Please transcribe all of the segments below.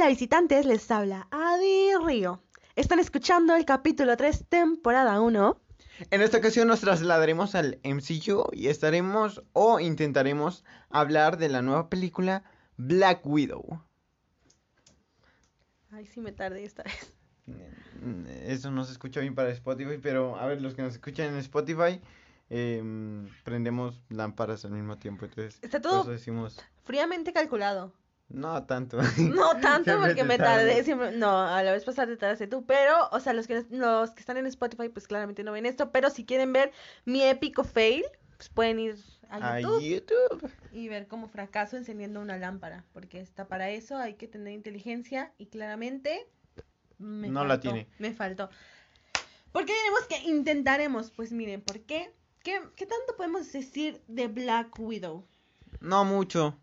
Hola visitantes, les habla Adi Río. Están escuchando el capítulo 3, temporada 1. En esta ocasión nos trasladaremos al MCU y estaremos o intentaremos hablar de la nueva película Black Widow. Ay, sí me tardé esta vez. Eso no se escucha bien para Spotify, pero a ver, los que nos escuchan en Spotify, em, prendemos lámparas al mismo tiempo, entonces Está todo decimos, fríamente calculado. No tanto. No tanto porque me tardé, siempre, no, a la vez pasada te tardaste tú, pero, o sea, los que, los que están en Spotify pues claramente no ven esto, pero si quieren ver mi épico fail, pues pueden ir a A YouTube y ver cómo fracaso encendiendo una lámpara, porque está para eso, hay que tener inteligencia y claramente me No la faltó, tiene. Me faltó. ¿Por qué diremos que intentaremos? Pues miren, ¿por qué? ¿Qué, qué tanto podemos decir de Black Widow? No mucho.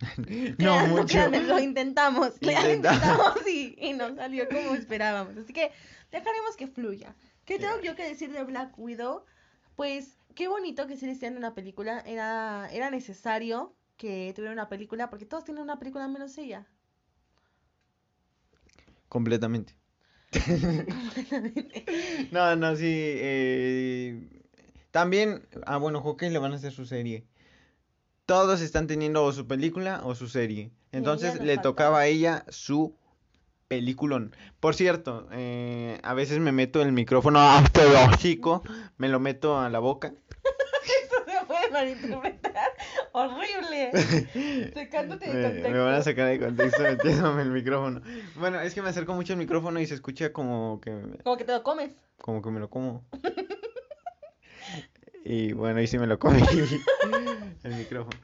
no mucho. lo intentamos, lo Intentamos. y, y no salió como esperábamos. Así que dejaremos que fluya. ¿Qué tengo yo que decir de Black Widow? Pues qué bonito que se le hicieran una película. Era, era necesario que tuviera una película porque todos tienen una película menos ella. Completamente. no, no, sí. eh, También, ah, bueno, Hawkeye le van a hacer su serie. Todos están teniendo o su película o su serie. Entonces le faltaba. tocaba a ella su peliculón. Por cierto, eh, a veces me meto el micrófono hasta el hocico, me lo meto a la boca. Eso se puede malinterpretar. Horrible. Sacándote de Me, contexto. me van a sacar de contexto metiéndome el micrófono. Bueno, es que me acerco mucho al micrófono y se escucha como que Como que te lo comes. como que me lo como. Y bueno, y sí me lo comí el micrófono.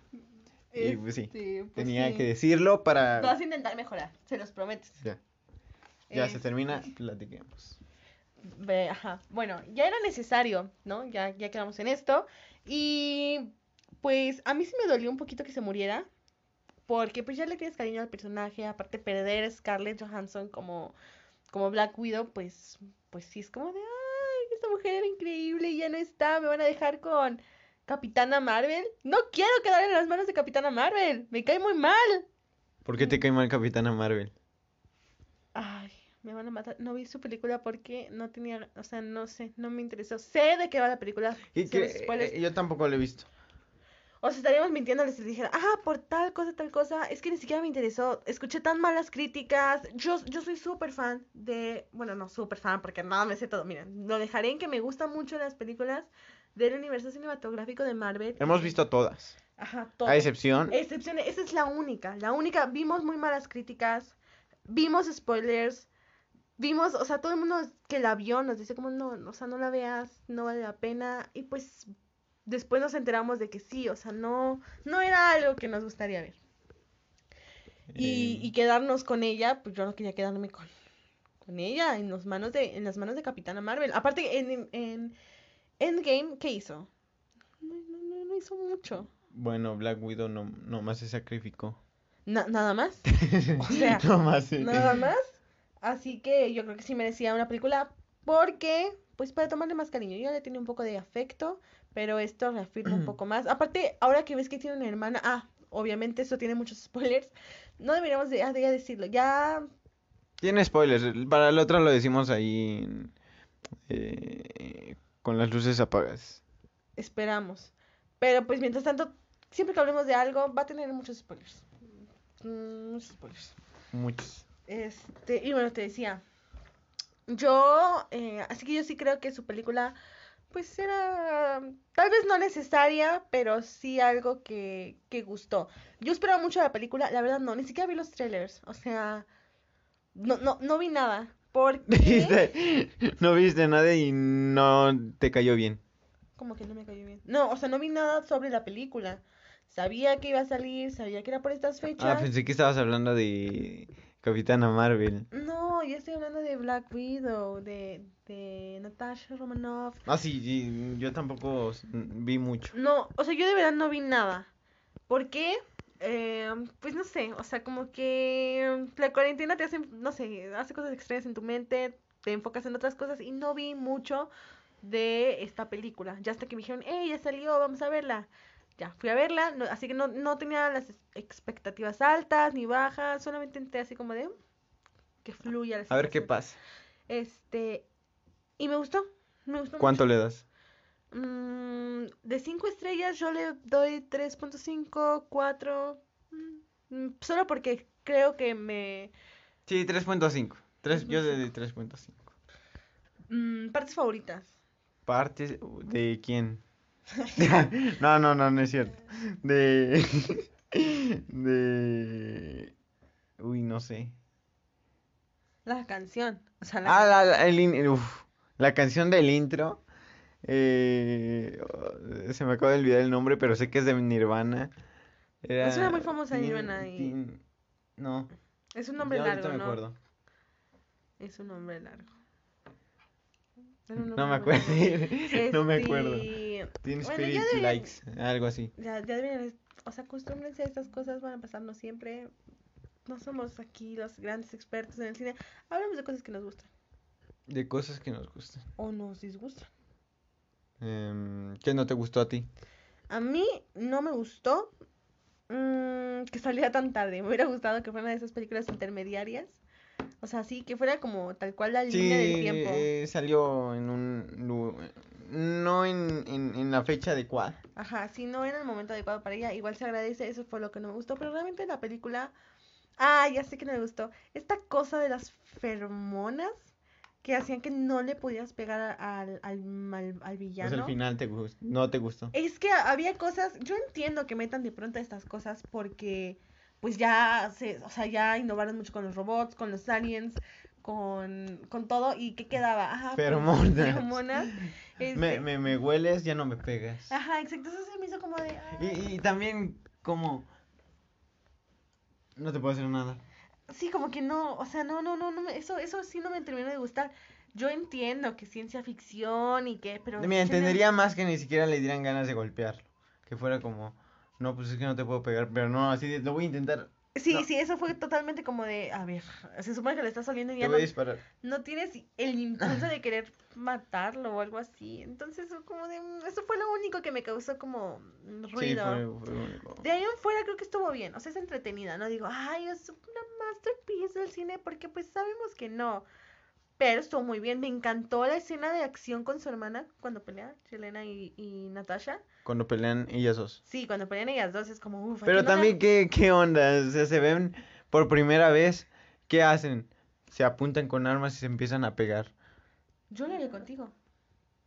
Y pues sí, Este, pues tenía sí. que decirlo Lo para... vas a intentar mejorar, se los prometo. Ya, ya se Es- termina, platiquemos. Ve, ajá. Bueno, ya era necesario, ¿no? Ya, ya quedamos en esto. Y pues a mí sí me dolió un poquito que se muriera. Porque pues ya le tienes cariño al personaje. Aparte perder a Scarlett Johansson como, como Black Widow, pues, pues sí es como de, esta mujer era increíble y ya no está. Me van a dejar con Capitana Marvel. No quiero quedar en las manos de Capitana Marvel. Me cae muy mal. ¿Por qué te cae mal Capitana Marvel? Ay, me van a matar. No vi su película porque no tenía, o sea, no sé, no me interesó. Sé de qué va la película. Y que eh, yo tampoco lo he visto. O sea, estaríamos mintiéndoles si les dijera, ah, por tal cosa, tal cosa. Es que ni siquiera me interesó. Escuché tan malas críticas. Yo, yo soy súper fan de. Bueno, no súper fan porque nada me sé todo. Miren, lo dejaré en que me gustan mucho las películas del universo cinematográfico de Marvel. Hemos visto todas. Ajá, todo. A excepción. Excepciones, esa es la única, la única, vimos muy malas críticas, vimos spoilers, vimos, o sea, todo el mundo que la vio nos dice como no, o sea, no la veas, no vale la pena, y pues después nos enteramos de que sí, o sea, no, no era algo que nos gustaría ver. Y, eh, y quedarnos con ella, pues yo no quería quedarme con, con ella en las manos de, en las manos de Capitana Marvel. Aparte, en, en Endgame, ¿qué hizo? No, no, no, no hizo mucho. Bueno, Black Widow no, nomás se sacrificó. Na- nada más. O sea, Nada más. Así que yo creo que sí merecía una película porque, pues para tomarle más cariño. Yo le tenía un poco de afecto, pero esto reafirma un poco más. Aparte, ahora que ves que tiene una hermana, ah, obviamente eso tiene muchos spoilers. No deberíamos de, ah, de decirlo. Ya, Tiene spoilers. Para el otro lo decimos ahí eh, con las luces apagadas. esperamos. Pero pues mientras tanto, siempre que hablemos de algo, va a tener muchos spoilers. Mm, muchos spoilers. Muchos. Este, y bueno, te decía, yo, eh, así que yo sí creo que su película, pues era, tal vez no necesaria, pero sí algo que, que gustó. Yo esperaba mucho la película, la verdad no, ni siquiera vi los trailers, o sea, no, no, no vi nada, porque. No viste nada y no te cayó bien. como que no me cayó bien. No, o sea, no vi nada sobre la película. Sabía que iba a salir, sabía que era por estas Ah, fechas. pensé que estabas hablando de Capitana Marvel. No, yo estoy hablando de Black Widow, de, de Natasha Romanoff. Ah, sí, sí, yo tampoco vi mucho. No, o sea, yo de verdad no vi nada. ¿Por qué? Eh, pues no sé, o sea, como que la cuarentena te hace, no sé, hace cosas extrañas en tu mente, te enfocas en otras cosas y no vi mucho de esta película. Ya hasta que me dijeron, hey, ya salió, vamos a verla. Ya fui a verla, no- así que no, no tenía las expectativas altas ni bajas, solamente entré así como de "Mm, que fluya la A ver qué situación". pasa. Este, y me gustó, me gustó ¿Cuánto le das? Mm, de 5 estrellas yo le doy 3.5, 4, mm, solo porque creo que me... Sí, 3.5. Tres, yo le 3.5. doy 3.5. mm, partes favoritas. ¿Partes de quién? No, no, no, no es cierto. De... De... Uy, no sé. La canción. O sea, la Ah, la, la- el in- uf, la canción del intro. eh, se me acaba de olvidar el nombre, pero sé que es de Nirvana. Era Es una muy famosa Nirvana y- No, Es un nombre ahorita largo, me ¿no? acuerdo. Es un nombre largo. Un No nombre me acuerdo. largo. No me acuerdo. Este, Teen Bueno, ya Spirit deberían- Likes, algo así. Ya, ya deberían, o sea, acostúmbrense a estas cosas, van a pasarnos siempre. No somos aquí los grandes expertos en el cine. Hablamos de cosas que nos gustan De cosas que nos gustan. o nos disgustan. Em, ¿qué no te gustó a ti? A mí no me gustó mm, que saliera tan tarde. Me hubiera gustado que fueran de esas películas intermediarias. O sea, sí, que fuera como tal cual la línea del Sí, tiempo. eh, salió en un... No en, en, en la fecha adecuada. Ajá, si no era el momento adecuado para ella, igual se agradece, eso fue lo que no me gustó, pero realmente la película, ah, ya sé que no me gustó, esta cosa de las feromonas que hacían que no le podías pegar al, al, mal- al Pues al villano. final te no te gustó. Es que había cosas, yo entiendo que metan de pronto estas cosas porque pues ya se, o sea, ya innovaron mucho con los robots, con los aliens, con, con todo, y ¿qué quedaba? Ajá, pues, Feromonas. feromonas, Me, este, me, me hueles, ya no me pegas. Ajá, exacto, eso se me hizo como de... Y, y también como... No te puedo hacer nada. Sí, como que no, o sea, no, no, no, no, eso, eso sí no me terminó de gustar. Yo entiendo que ciencia ficción y que, pero... Mira, entendería más que ni siquiera le dieran ganas de golpearlo. Que fuera como... No, pues es que no te puedo pegar, pero no, así de, lo voy a intentar. Sí, no. sí, eso fue totalmente como de, a ver, se supone que le está saliendo y Te ya voy no, a disparar. no tienes el impulso de querer matarlo o algo así. Entonces, como de, mm, eso fue lo único que me causó como Sí, ruido. fue, fue único. De ahí en fuera creo que estuvo bien, o sea, es entretenida, no digo, ay, es una masterpiece del cine, porque pues sabemos que no. Pero estuvo muy bien, me encantó la escena de acción con su hermana cuando pelean, Selena y, y Natasha. Cuando pelean ellas dos. Sí, cuando pelean ellas dos es como, uff, Pero también, ¿qué, ¿qué onda? O sea, se ven por primera vez. ¿Qué hacen? Se apuntan con armas y se empiezan a pegar. Yo lo haré contigo.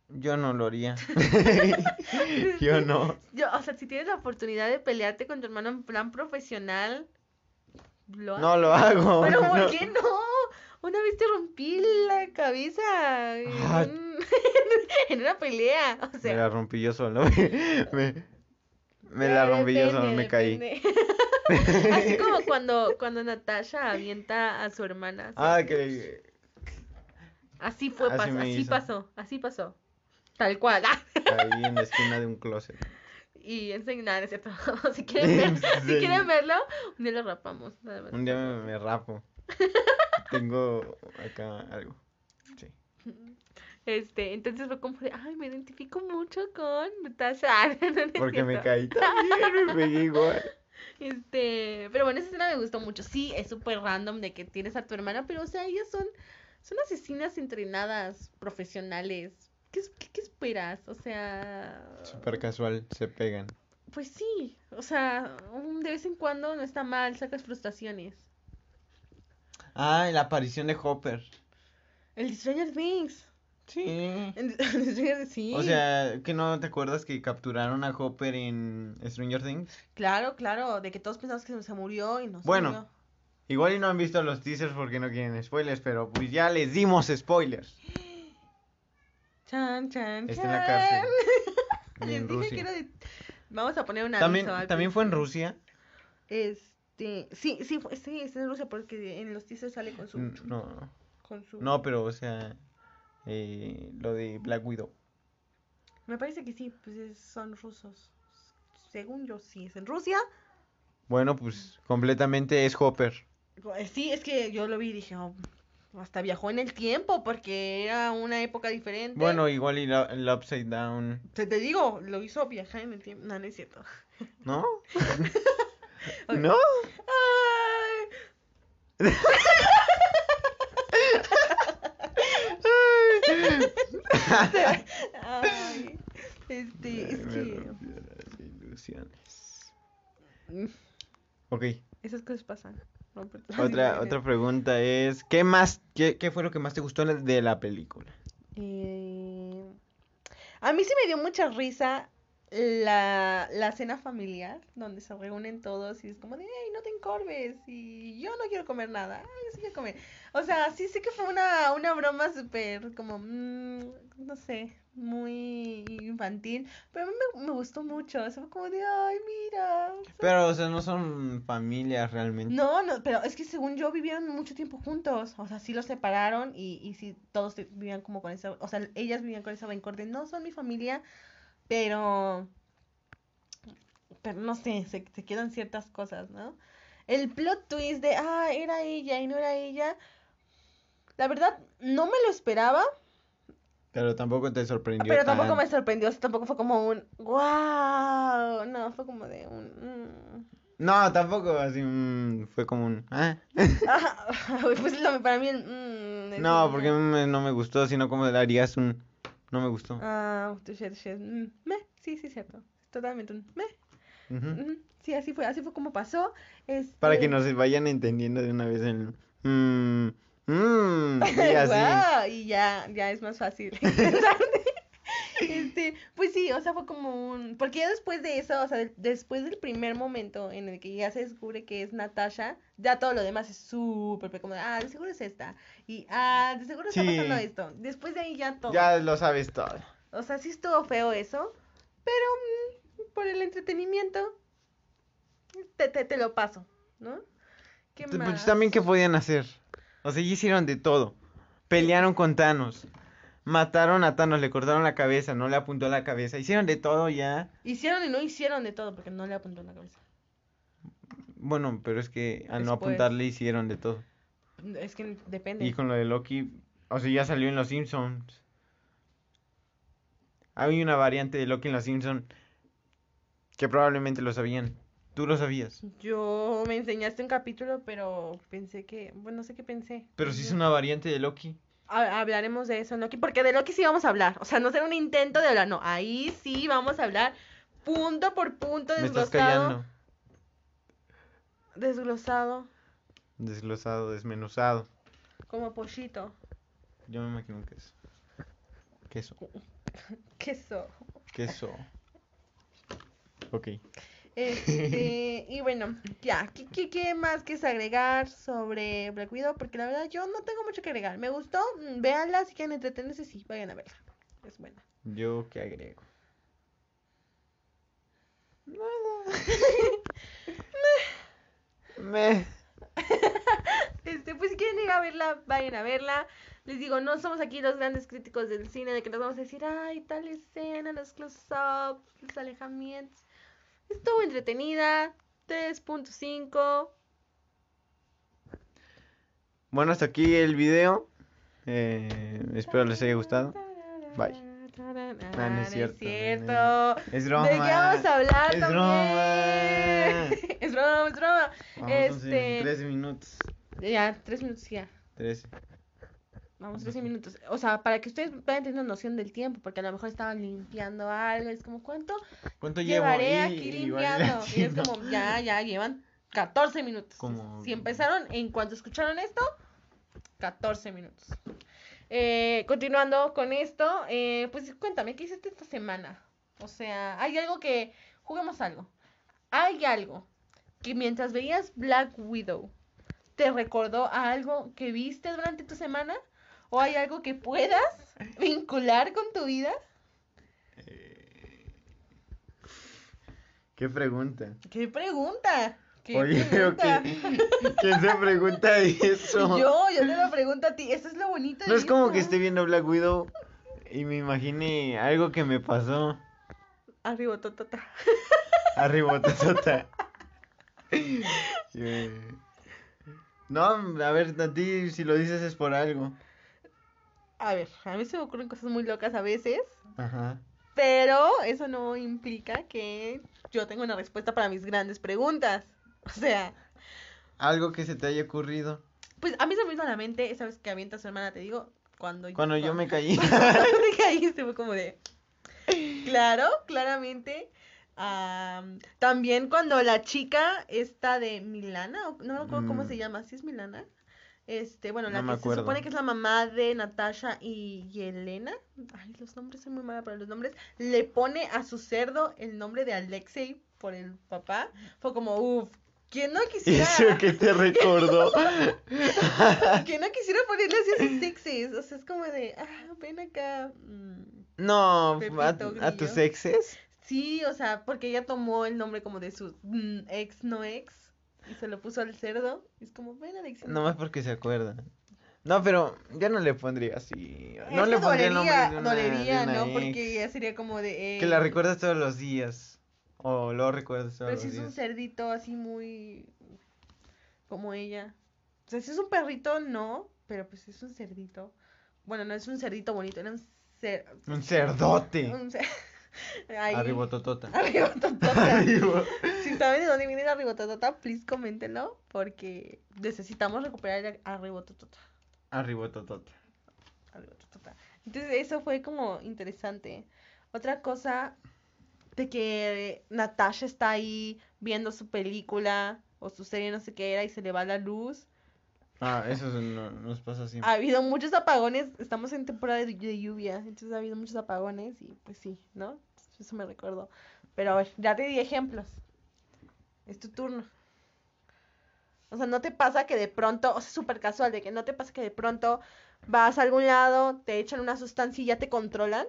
Yo no lo haría. Yo no. Yo, o sea, si tienes la oportunidad de pelearte con tu hermano en plan profesional, lo No lo hago. Pero ¿por qué no? Una vez te rompí la cabeza en, Ah. un- en una pelea. O Me sea, la rompí yo solo. Me, me la eh, rompí yo solo, me caí. Así como cuando, cuando Natasha avienta a su hermana. así. Ah, que Así fue, así pasó, me así pasó, así pasó. Tal cual. ah. caí en la esquina de un closet. Y enseñar, es cierto. Si quieren, ver- si quieren verlo, un día lo rapamos. Nada más. Un día me, me rapo. Tengo acá algo. Sí. Este, entonces fue como de, ay, me identifico mucho con. No, no es Porque me caí también, me pegué igual. Este, pero bueno, esa escena me gustó mucho. Sí, es súper random de que tienes a tu hermana, pero o sea, ellas son, son asesinas entrenadas, profesionales. ¿Qué, qué, qué esperas? O sea, Súper casual, se pegan. pues sí, o sea, de vez en cuando no está mal, sacas frustraciones. Ah, la aparición de Hopper. El de Stranger Things. Sí. El de Stranger Things, sí. O sea, ¿que no te acuerdas que capturaron a Hopper en Stranger Things? Claro, claro, de que todos pensamos que se murió y no se Bueno. murió. Igual y no han visto los teasers porque no quieren spoilers, pero pues ya les dimos spoilers. Chan, chan, Está en la cárcel. Les en dije que Rusia. era de- Vamos a poner una También, también fue en Rusia. Este, sí, sí, sí, está en Rusia porque en los teasers sale con su, N- No, no. con su, No, pero o sea, eh, lo de Black Widow. me parece que sí, pues es- son rusos, según yo sí, es en Rusia, Bueno, pues completamente es Hopper. Eh, sí, es que yo lo vi y dije, oh, hasta viajó en el tiempo porque era una época diferente. Bueno, igual y la- el Upside Down, Te, te digo, lo hizo viajar en el tiempo. No, no es cierto. ¿no? ¿No? Ay, ay, este, es Me que las ilusiones. mm, Ok, esas cosas pasan. No, otra, otra pregunta es, ¿qué más, qué, qué fue lo que más te gustó de la película? Eh, a mí sí me dio mucha risa la, la cena familiar, donde se reúnen todos y es como de, hey, no te encorves, y yo no quiero comer nada, yo sí quiero comer. O sea, sí sé que fue una, una broma súper, como, mm, no sé, muy infantil, pero a mí me, me gustó mucho, o fue como de, ay, mira. Pero, o sea, no son familias realmente. No, no, pero es que según yo vivieron mucho tiempo juntos, o sea, sí los separaron y, y sí todos vivían como con esa, o sea, ellas vivían con esa rencor de no son mi familia, pero, pero no sé, se, se quedan ciertas cosas, ¿no? El plot twist de, ah, era ella y no era ella, la verdad, no me lo esperaba, Pero tampoco te sorprendió pero tampoco me sorprendió, o sea, tampoco fue como un, wow, no, fue como de un, mm. No, tampoco así, mm, fue como un. Ajá, pues lo- para mí el, mm, No, un- porque me- no me gustó, sino como le harías un, no me gustó. Ah. Mm, me, sí, sí, cierto. Totalmente un me. Ujú. Ujú, Sí, así fue, así fue como pasó. Para Este... que nos vayan entendiendo de una vez el, mm, mm, y así. Y ya, ya es más fácil. Este, pues sí, o sea, fue como un... Porque ya después de eso, o sea, de- después del primer momento en el que ya se descubre que es Natasha, ya todo lo demás es súper como, de, ah, de seguro es esta. Y, ah, de seguro está pasando esto. Después de ahí ya todo. Ya lo sabes todo. O sea, sí estuvo feo eso, pero mm, por el entretenimiento te, te, te lo paso, ¿no? ¿Qué Pues más? también, ¿qué podían hacer? O sea, ya hicieron de todo. Pelearon con Thanos. Mataron a Thanos, le cortaron la cabeza, no le apuntó la cabeza. Hicieron de todo ya. Hicieron y no hicieron de todo porque no le apuntó la cabeza. Bueno, pero es que al no apuntarle hicieron de todo. Es que depende. Y con lo de Loki, o sea, ya salió en Los Simpsons. Hay una variante de Loki en Los Simpsons que probablemente lo sabían. Tú lo sabías. Yo me enseñaste un capítulo, pero pensé que, bueno, no sé qué pensé. Pero si es una variante de Loki. Ha- Hablaremos de eso Loki, porque de Loki sí vamos a hablar. O sea, no será un intento de hablar, no. Ahí sí vamos a hablar punto por punto, Me estás desglosado. Desglosado, Desglosado, desmenuzado. como pollito. Yo me imagino que es. Queso. Queso. Queso. Ok. Este, y bueno, ya, ¿qué, qué, qué más quieres agregar sobre Black Widow? Porque la verdad yo no tengo mucho que agregar. Me gustó, mm, véanla, si quieren entretenerse, sí, vayan a verla. Es buena. Yo qué agrego. Me. Este, pues si quieren ir a verla, vayan a verla. Les digo, no somos aquí los grandes críticos del cine de que nos vamos a decir, ay, tal escena, los close-ups, los alejamientos. Estuvo entretenida, 3.5. Bueno, hasta aquí el video. Eh, espero les haya gustado. Bye. Ah, no es cierto, cierto. Es broma. ¿De qué vamos a hablar Es también? broma. es broma, es broma. Vamos Este- en 13 minutos. Ya, tres minutos ya. 13. Vamos, 13 minutos. O sea, para que ustedes puedan tener noción del tiempo, porque a lo mejor estaban limpiando algo. Es como, ¿cuánto ¿Cuánto llevaré aquí limpiando? Y es como, ya, ya, llevan 14 minutos. Como- Si empezaron, en cuanto escucharon esto, 14 minutos. Eh, continuando con esto, eh, pues cuéntame, ¿qué hiciste esta semana? O sea, hay algo que, juguemos algo. Hay algo que mientras veías Black Widow, ¿te recordó a algo que viste durante tu semana? ¿O hay algo que puedas vincular con tu vida? ¿Qué pregunta? ¿Qué pregunta? ¿Qué Oye, pregunta? ¿qué- ¿quién se pregunta eso? Yo, yo te lo pregunto a ti. Eso es lo bonito de No es como que esté viendo Black Widow y me imagine algo que me pasó. Arriba, totota. Arriba, totota. Eh, No, a ver, a ti si lo dices es por algo. A ver, a mí se me ocurren cosas muy locas a veces, Ajá. pero eso no implica que yo tenga una respuesta para mis grandes preguntas. O sea, Algo que se te haya ocurrido. pues a mí se me vino a la mente esa vez que avienta a su hermana, te digo, cuando Cuando yo me caí. Cuando me caíste fue como de... Claro, claramente. Am, también cuando la chica esta de Milana, no me acuerdo cómo Mm. se llama, ¿sí es Milana? Este, bueno, la No me que se acuerdo. supone que es la mamá de Natasha y Yelena. Ay, los nombres son muy malos para los nombres. Le pone a su cerdo el nombre de Alexei por el papá. Fue como, uff, ¿quién no quisiera? Eso que te recordó. que no quisiera ponerle así a sus exes. O sea, es como de, ah, ven acá. mm, No, a, a tus exes. Sí, o sea, porque ella tomó el nombre como de su mm, ex no ex y se lo puso al cerdo. Y es como, ven Alex. Nomás porque se acuerda. No, pero yo no le pondría así. No le pondría el nombre de una, de dolería, una ¿no? ex. Porque ya sería como de... Que la recuerdas todos los días. O lo recuerdas todos Pero los si es un días. cerdito así muy... como ella. O sea, si es un perrito, no, pero pues es un cerdito. Bueno, no es un cerdito bonito, era un cer... Un cerdote. Un cer... Ahí- Arribototota. Arribototota. Arribo. Si saben de dónde viene la ribototota, please coméntenlo, porque necesitamos recuperar a ribototota. Arribototota. Ribototota. Entonces eso fue como interesante. Otra cosa de que Natasha está ahí viendo su película o su serie no sé qué era y se le va la luz. Ah, eso es- no- nos pasa así. Ha habido muchos apagones, estamos en temporada de, de lluvia, entonces ha habido muchos apagones y pues sí, ¿no? Eso me recuerdo. Pero a ver, ya te di ejemplos. Es tu turno. O sea, no te pasa que de pronto, o sea, súper casual, de que no te pasa que de pronto vas a algún lado, te echan una sustancia y ya te controlan.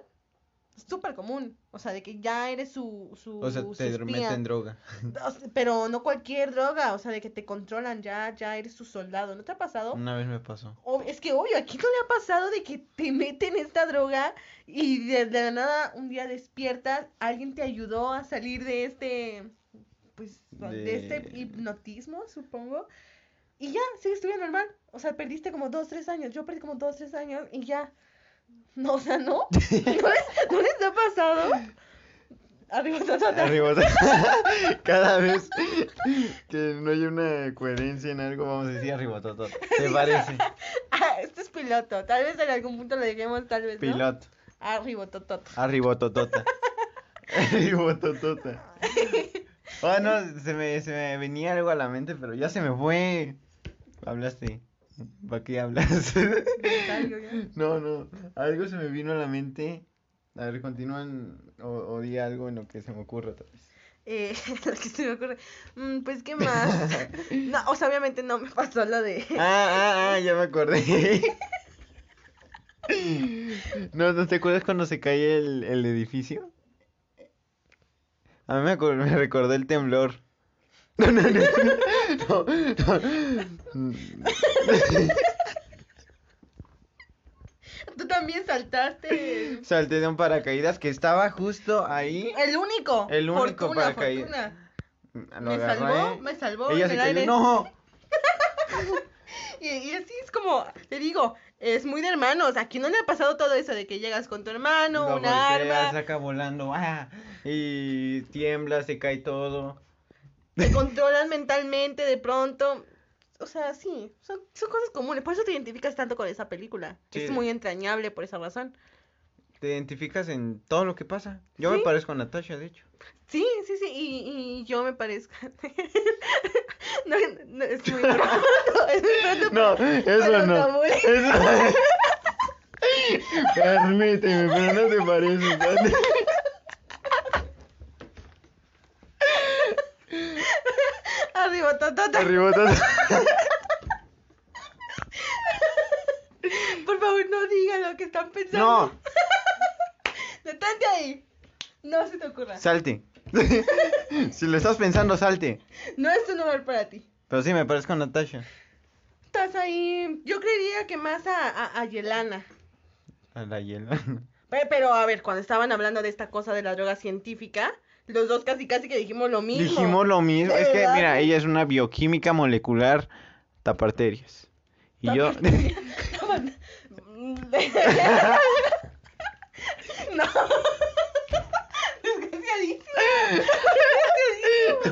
Súper común. O sea, de que ya eres su, su, O sea, su te meten droga. O Pero no cualquier droga, o sea, de que te controlan, ya, ya eres su soldado. ¿No te ha pasado? Una vez me pasó. Ob- es que obvio, aquí no le ha pasado de que te meten esta droga y de, de la nada un día despiertas, alguien te ayudó a salir de este, pues, de, este hipnotismo, supongo, y ya, sigues tu vida normal. O sea, perdiste como dos, tres años, yo perdí como dos, tres años y ya. No, o sea, ¿no? ¿No les, ¿no les ha pasado? Arriba, ta, ta, ta. Arribototota. Cada vez que no hay una coherencia en algo, vamos a decir arribototota. ¿Te parece? Ah, este es piloto, tal vez en algún punto lo dejemos, tal vez, ¿no? Piloto. Arriba, totota. Arribototota. Arribototota. Ah, no, se me, se me venía algo a la mente, pero ya se me fue. Hablaste. ¿Para qué hablas? No, no. Algo se me vino a la mente. A ver, continúan o, o di algo en lo que se me ocurra otra vez. Eh, lo que se me ocurre. Mm, pues, ¿qué más? No, o sea, obviamente no me pasó lo de. Ah, ah, ah, ya me acordé. ¿No, ¿no te acuerdas cuando se cae el, el edificio? A mí me, me recordó el temblor. No, no, no. No, no. Tú también saltaste. Salté de un paracaídas que estaba justo ahí. El único. El único Fortuna, paracaídas. fortuna. Lo Me agarré. salvó, me salvó. Ella se cayó. No. Y, y así es como, te digo, es muy de hermanos. Aquí no le ha pasado todo eso de que llegas con tu hermano, Lo una golpea, arma, saca volando. ah, y tiembla, se cae todo. Te controlan mentalmente de pronto. O sea, sí, son, son cosas comunes. Por eso te identificas tanto con esa película. Sí. Es muy entrañable por esa razón. Te identificas en todo lo que pasa. Yo me parezco a Natasha, de hecho. Sí, sí, sí, y, y yo me parezco. no, no, es muy pronto, es muy pronto No, eso no. Eso... Permíteme, pero no te pareces. Arriba, ta, ta, ta. Arriba todo. Por favor, no digan lo que están pensando. No, Detente ahí. No se te ocurra. salte. Si lo estás pensando, salte. No es un lugar para ti. Pero sí, me parezco a Natasha. Estás ahí. Yo creería que más a, a, a Yelana. A la. Pe- Pero a ver, cuando estaban hablando de esta cosa de la droga científica, los dos casi casi que dijimos lo mismo. Dijimos lo mismo. ¿De Es que, mira, ella es una bioquímica molecular taparterias. Y yo, no. Desgraciadísimo.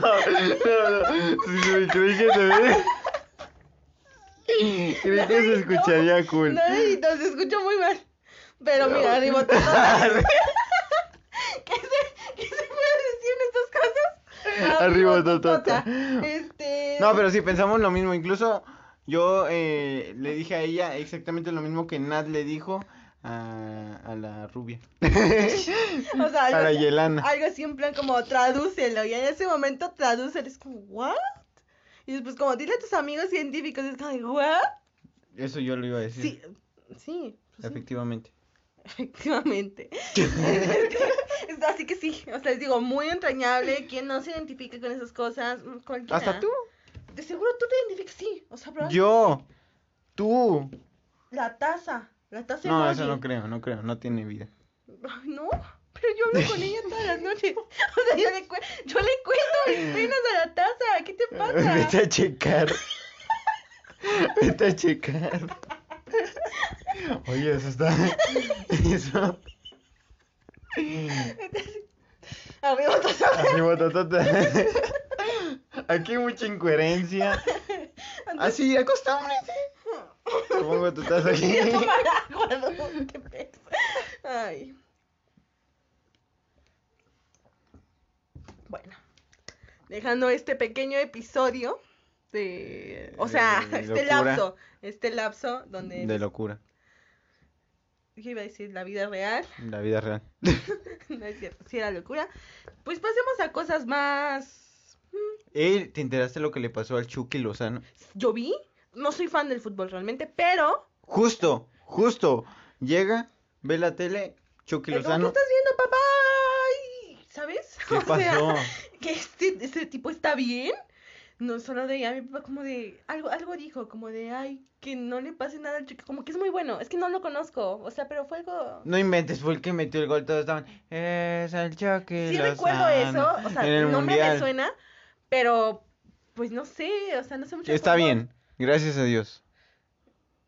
no, no, no, creí que se ve. Creí que se escucharía cool. No, no, se escucha muy mal. Pero mira, ribototota. ¿Qué se, ¿Qué se puede decir en estas cosas? Arribototota. Este. No, pero sí, pensamos lo mismo. Incluso yo eh, le dije a ella exactamente lo mismo que Nat le dijo a, a la rubia. O sea, algo, a la Yelana. algo así en plan como tradúcelo. Y en ese momento tradúcelo. Es como, ¿what? Y después, como, dile a tus amigos científicos. Es como, ¿what? Eso yo lo iba a decir. Sí, sí. pues sí. Efectivamente. Así que sí, o sea, les digo, muy entrañable. Quien no se identifique con esas cosas, mm, cualquiera. Hasta tú. De seguro tú te identificas, sí. O sea, Yo. Tú. La taza. La taza No, emoji. eso no creo, no creo, no tiene vida. Ay, no, pero yo hablo con ella todas las noches. O sea, yo le, cue- yo le cuento mis penas a la taza. ¿Qué te pasa? Vete a checar. Vete a checar. Oye, eso está. Eso. Arriba taza. Arriba, ta, ta, ta. Aquí hay mucha incoherencia. Así, acostúmbrese. Pongo tu taza aquí. Voy a tomar agua, no te pegues. Ay. Bueno, dejando este pequeño episodio de, o sea, De este lapso, este lapso donde De locura. Yo iba a decir la vida real, La vida real. no es cierto, sí era locura. Pues pasemos a cosas más. Ey, ¿te enteraste lo que le pasó al Chucky Lozano? Yo vi, no soy fan del fútbol realmente, pero Justo, justo. Llega, ve la tele, Chucky Eh, ¿Cómo que Lozano. estás viendo, papá? ¿Sabes? ¿Qué O sea, pasó? que este, este tipo está bien. No solo de a mi papá como de algo algo dijo como de ay que no le pase nada al chico como que es muy bueno es que no lo conozco o sea pero fue algo No inventes, fue el que metió el gol, todos estaban, es el Chucky sí recuerdo Lozano". eso o sea el nombre me suena pero pues no sé o sea no sé mucho Está bien, gracias a Dios.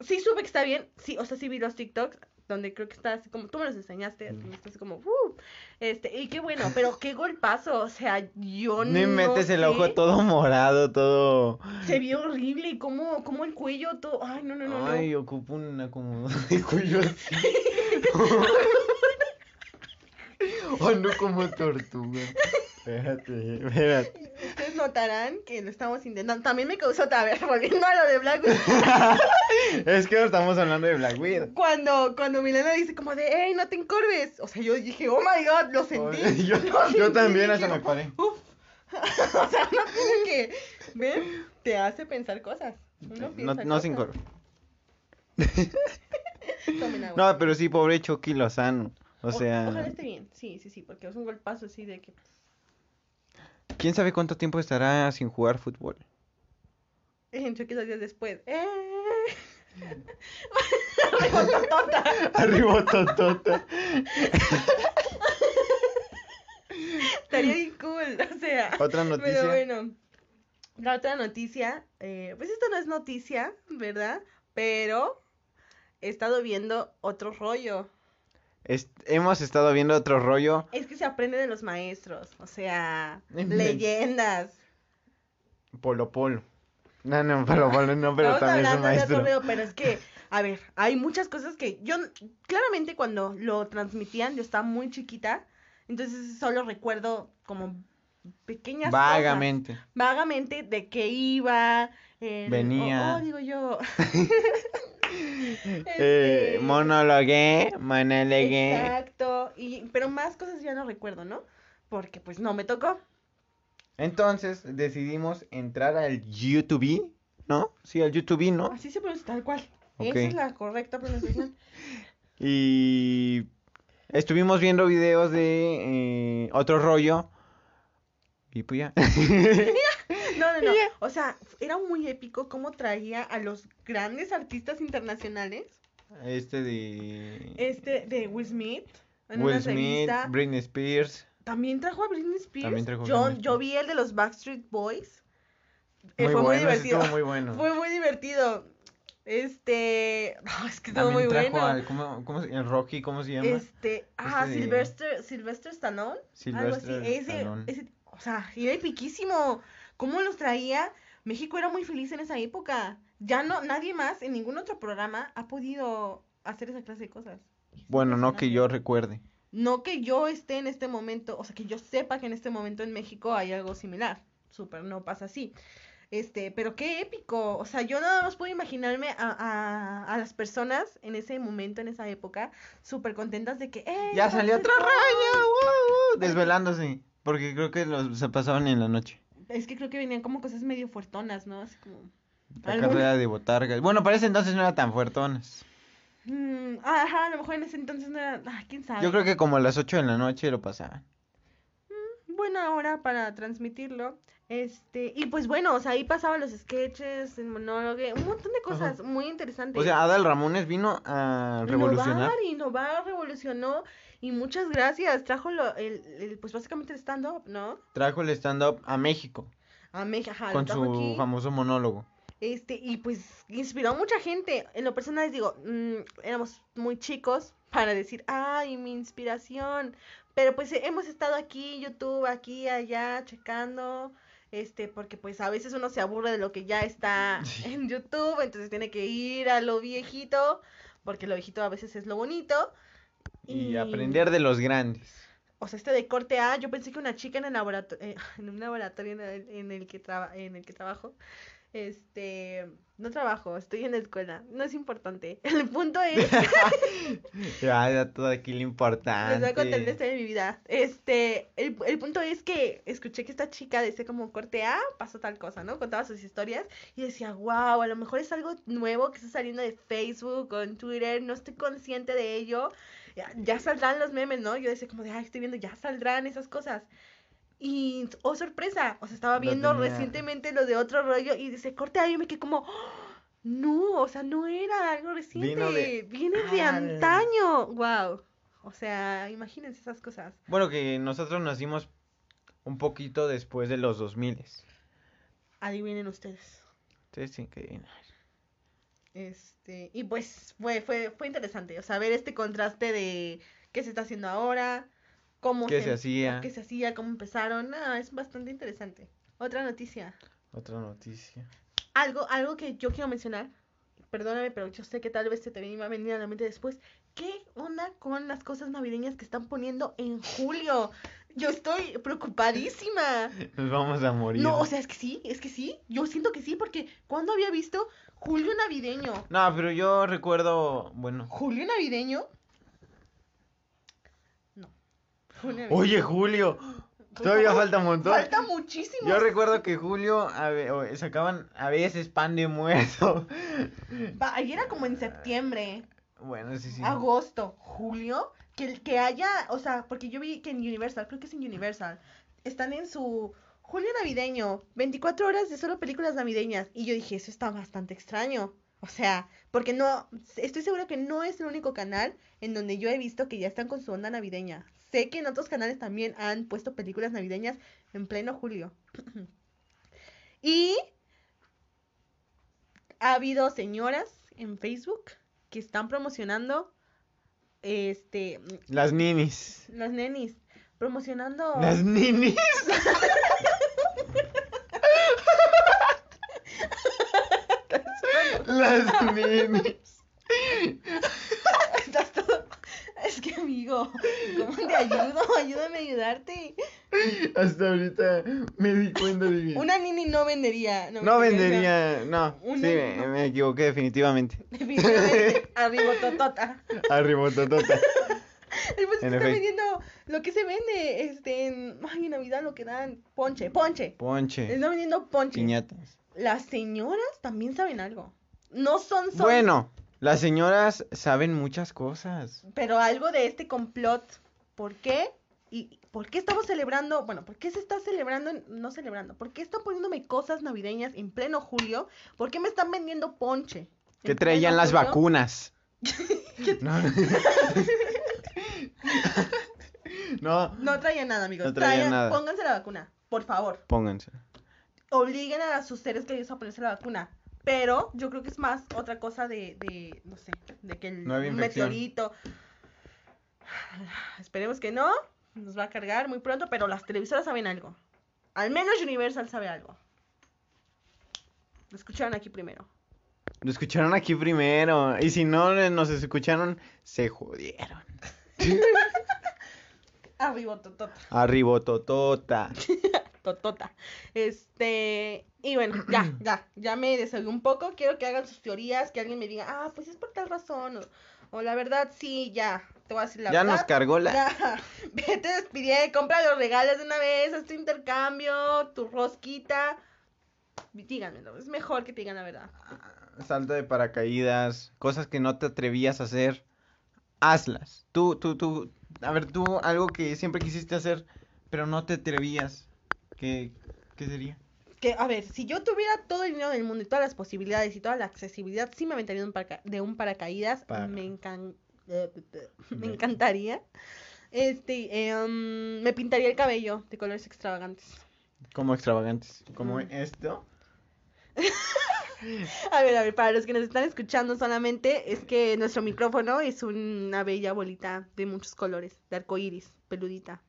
sí supe que está bien sí o sea sí vi los TikToks donde creo que está así como tú me los enseñaste así, Mm. está así como "Uh", este y qué bueno pero qué golpazo o sea yo No inventes el sé. ojo todo morado, todo. Se vio horrible y como, como el cuello todo. Ay, no, no, no. no. Ay, ocupo un acomodador de cuello así. Ay, no como tortuga. Espérate, espérate. Ustedes notarán que lo estamos intentando. También me causó, a ver, volviendo a lo de Black Widow. Es que estamos hablando de Black Widow. Cuando, cuando Milena dice como de, hey, no te encorves. O sea, yo dije, oh my god, lo sentí. Yo, Lo yo sentí, también hasta me paré. Uf. o sea, no tiene que. ¿Ven? Te hace pensar cosas. Uno No, no cosas. Tomen agua. No, pero sí, pobre Chucky Lozano. O O- sea, Ojalá esté bien. Sí, sí, sí, porque es un golpazo así de que. ¿Quién sabe cuánto tiempo estará sin jugar fútbol? En choques días después. ¡Eh! Rebototota. Arriba Totota. Estaría bien cool, o sea. Otra noticia. Pero bueno, la otra noticia, eh, pues esto no es noticia, ¿verdad? Pero he estado viendo otro rollo. Es- hemos estado viendo otro rollo. Es que se aprende de los maestros, o sea, leyendas. Polo Polo. No, no, Polo Polo no, pero Estamos también es un de maestro. pero es que, a ver, hay muchas cosas que yo, claramente cuando lo transmitían, yo estaba muy chiquita, entonces solo recuerdo como pequeñas cosas. Vagamente. vagamente de qué iba. el- Venía. Oh, oh, digo yo. Eh, Este, monologué, monologué. Exacto. Y, pero más cosas ya no recuerdo, ¿no? Porque pues no me tocó. Entonces decidimos entrar al YouTube, ¿no? Sí, al YouTube, ¿no? Así se pronuncia tal cual. Esa es la correcta pronunciación. Y estuvimos viendo videos de eh, otro rollo. Y pues ya. No, no, no. O sea, era muy épico cómo traía a los grandes artistas internacionales. Este de Este de Will Smith. En Will una Smith, entrevista. Britney Spears. También trajo a Britney Spears. También trajo yo, Britney yo vi el de los Backstreet Boys. Eh, Muy fue muy bueno, ese divertido. estuvo muy bueno. Fue muy divertido. Este. ah, es que estuvo muy trajo bueno. al, ¿cómo, cómo el Rocky, ¿cómo se llama? Este. Ah, Este de- Sylvester, Sylvester Stallone. algo así. Sylvester Ese, Stallone. ese. O sea, era epiquísimo. ¿Cómo los traía? México era muy feliz en esa época. Ya no, nadie más en ningún otro programa ha podido hacer esa clase de cosas. Bueno, no que yo recuerde. No que yo esté en este momento, o sea, que yo sepa que en este momento en México hay algo similar. Súper, no pasa así. Este, pero qué épico. O sea, yo nada más puedo imaginarme a, a, a las personas en ese momento, en esa época, súper contentas de que, ¡eh! Ya salió otra raya, ¡uh! desvelándose. Porque creo que los, se pasaban en la noche. Es que creo que venían como cosas medio fuertonas, ¿no? Así como. La carrera de botargas. Bueno, para ese entonces no era tan fuertonas. Mm, ajá, a lo mejor en ese entonces no era. Ah, quién sabe. Yo creo que como a las 8 de la noche lo pasaban. buena hora para transmitirlo. Este, y pues bueno, o sea, ahí pasaban los sketches, el monólogo, un montón de cosas muy interesantes. O sea, Adal Ramones vino a revolucionar. Innovar, innovar, revolucionó. Y muchas gracias. Trajo lo, el, el, pues básicamente el stand-up, ¿no? Trajo el stand-up a México A México, con su aquí. famoso monólogo. Este, y pues inspiró a mucha gente. En lo personal les digo, mm, éramos muy chicos para decir, ay, mi inspiración. Pero pues eh, hemos estado aquí, YouTube, aquí, allá, checando. Este, porque pues a veces uno se aburre de lo que ya está en YouTube, entonces tiene que ir a lo viejito, porque lo viejito a veces es lo bonito. Y aprender de los grandes. O sea, este de corte A, yo pensé que una chica en el laboratorio, en un laboratorio en el, en el que traba, en el que trabajo, este, no trabajo, estoy en la escuela, no es importante. El punto es, Ya, ya todo aquí lo les importante. voy a contar la historia de mi vida. Este, el, el punto es que escuché que esta chica decía como corte A, pasó tal cosa, ¿no? Contaba sus historias y decía, wow, a lo mejor es algo nuevo que está saliendo de Facebook o en Twitter, no estoy consciente de ello. Ya, ya saldrán los memes, ¿no? Yo decía como de, ay, estoy viendo, ya saldrán esas cosas. Y, oh, sorpresa, o sea, estaba viendo recientemente lo de otro rollo y dice, corte A, y me quedé como, "Oh, no, o sea, no era algo reciente, de- viene de antaño, wow. O sea, imagínense esas cosas. Bueno, que nosotros nacimos un poquito después de los 2000. Adivinen ustedes. Ustedes tienen que adivinar. Este, y pues fue, fue, fue interesante, o sea, ver este contraste de qué se está haciendo ahora, cómo ¿Qué se hacía? qué se hacía, cómo empezaron, es bastante interesante. Otra noticia, Otra noticia. algo, algo que yo quiero mencionar, perdóname, pero yo sé que tal vez se te iba a venir a la mente después, ¿qué onda con las cosas navideñas que están poniendo en julio? Yo estoy preocupadísima. Nos vamos a morir. No, o sea, es que sí, es que sí. Yo siento que sí, porque cuando había visto Julio Navideño? No, pero yo recuerdo, bueno. ¿Julio Navideño? No. Julio Navideño. Oye, Julio, todavía falta un montón. Falta muchísimo. Yo recuerdo que Julio a ve- sacaban a veces pan de muerto. Va, ahí era como en septiembre, Bueno, sí, sí. agosto, julio. Que, que haya, o sea, porque yo vi que en Universal, creo que es en Universal, están en su Julio Navideño, 24 horas de solo películas navideñas. Y yo dije, eso está bastante extraño. O sea, porque no, estoy segura que no es el único canal en donde yo he visto que ya están con su onda navideña. Sé que en otros canales también han puesto películas navideñas en pleno julio. y ha habido señoras en Facebook que están promocionando este Las ninis. las nenis promocionando Las ninis. Las ninis. Estás todo- Es que amigo, ¿cómo te ayudo? Ayúdame a ayudarte. Hasta ahorita me di cuenta de que... Una nini no vendería. No vendería, no, sí, me, equivoqué definitivamente. Definitivamente, Arribototota. Arribototota. Y pues En está efecto. vendiendo lo que se vende, este, en, ay, en Navidad lo que dan, ponche, ponche. Ponche, Está vendiendo ponche. piñatas. Las señoras también saben algo. No son, son, Bueno, las señoras saben muchas cosas. pero algo de este complot. ¿Por qué? ¿Y por qué estamos celebrando? Bueno, ¿por qué se está celebrando? No celebrando. ¿Por qué están poniéndome cosas navideñas en pleno julio? ¿Por qué me están vendiendo ponche? Que en traían las julio? vacunas. No, no, No traían nada, amigos. No traían Traían- nada. Pónganse la vacuna, por favor. pónganse. obliguen a sus seres queridos a ponerse la vacuna. Pero yo creo que es más otra cosa de, de no sé, de que el meteorito. Esperemos que no, nos va a cargar muy pronto, pero las televisoras saben algo. Al menos Universal sabe algo. Lo escucharon aquí primero. Lo escucharon aquí primero. Y si no eh, nos escucharon, se jodieron. Arriba, totota. Arriba, totota. Totota. Este, y bueno, ya, ya, ya me desahogué un poco. Quiero que hagan sus teorías, que alguien me diga, ah, pues es por tal razón. O, o la verdad, sí, ya. Te voy a decir la Ya verdad. nos cargó la. Ya, vete despidiendo, compra los regalos de una vez, haz tu intercambio, tu rosquita. Díganmelo, es mejor que te digan la verdad. Salto de paracaídas, cosas que no te atrevías a hacer, hazlas. Tú, tú, tú, a ver, tú, algo que siempre quisiste hacer, pero no te atrevías. ¿Qué, qué sería? Que, a ver, si yo tuviera todo el dinero del mundo y todas las posibilidades y toda la accesibilidad, sí me aventaría de un, paraca- de un paracaídas. Para- Me, encan- me encantaría. Este, em, me pintaría el cabello de colores extravagantes. Como extravagantes, como Mm. esto. A ver, a ver, para los que nos están escuchando solamente, es que nuestro micrófono es una bella bolita de muchos colores, de arco iris, peludita.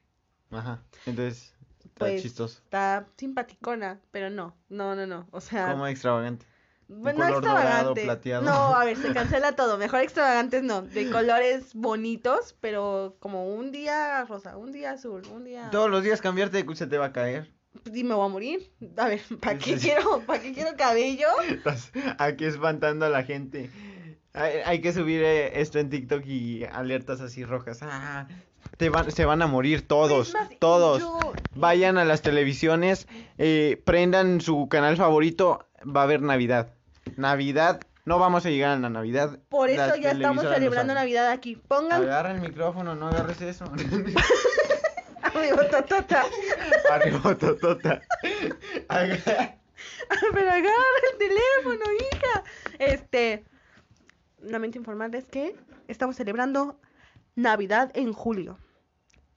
Ajá, entonces, está Pues, chistoso. Está simpaticona, pero no, no, no, no. O sea, Como extravagante. Bueno, color dorado, extravagante. plateado. No, a ver, se cancela todo. Mejor extravagantes no, de colores bonitos, pero como un día rosa, un día azul, un día. Todos los días cambiarte de se te va a caer. Y me voy a morir. A ver, ¿para qué quiero, para qué quiero cabello? Estás aquí espantando a la gente. Hay, hay que subir eh, esto en TikTok y alertas así rojas. Ah, te van, se van a morir todos, Es más, todos. yo- Vayan a las televisiones, eh, prendan su canal favorito, va a haber Navidad. Navidad, no vamos a llegar a la Navidad. Por eso las ya estamos celebrando. Navidad aquí. Pongan Agarra el micrófono, no agarres eso. Arriba, totota. Arriba, totota. Agarra- Pero agarra el teléfono, hija. Este, lamento informarles que estamos celebrando Navidad en julio.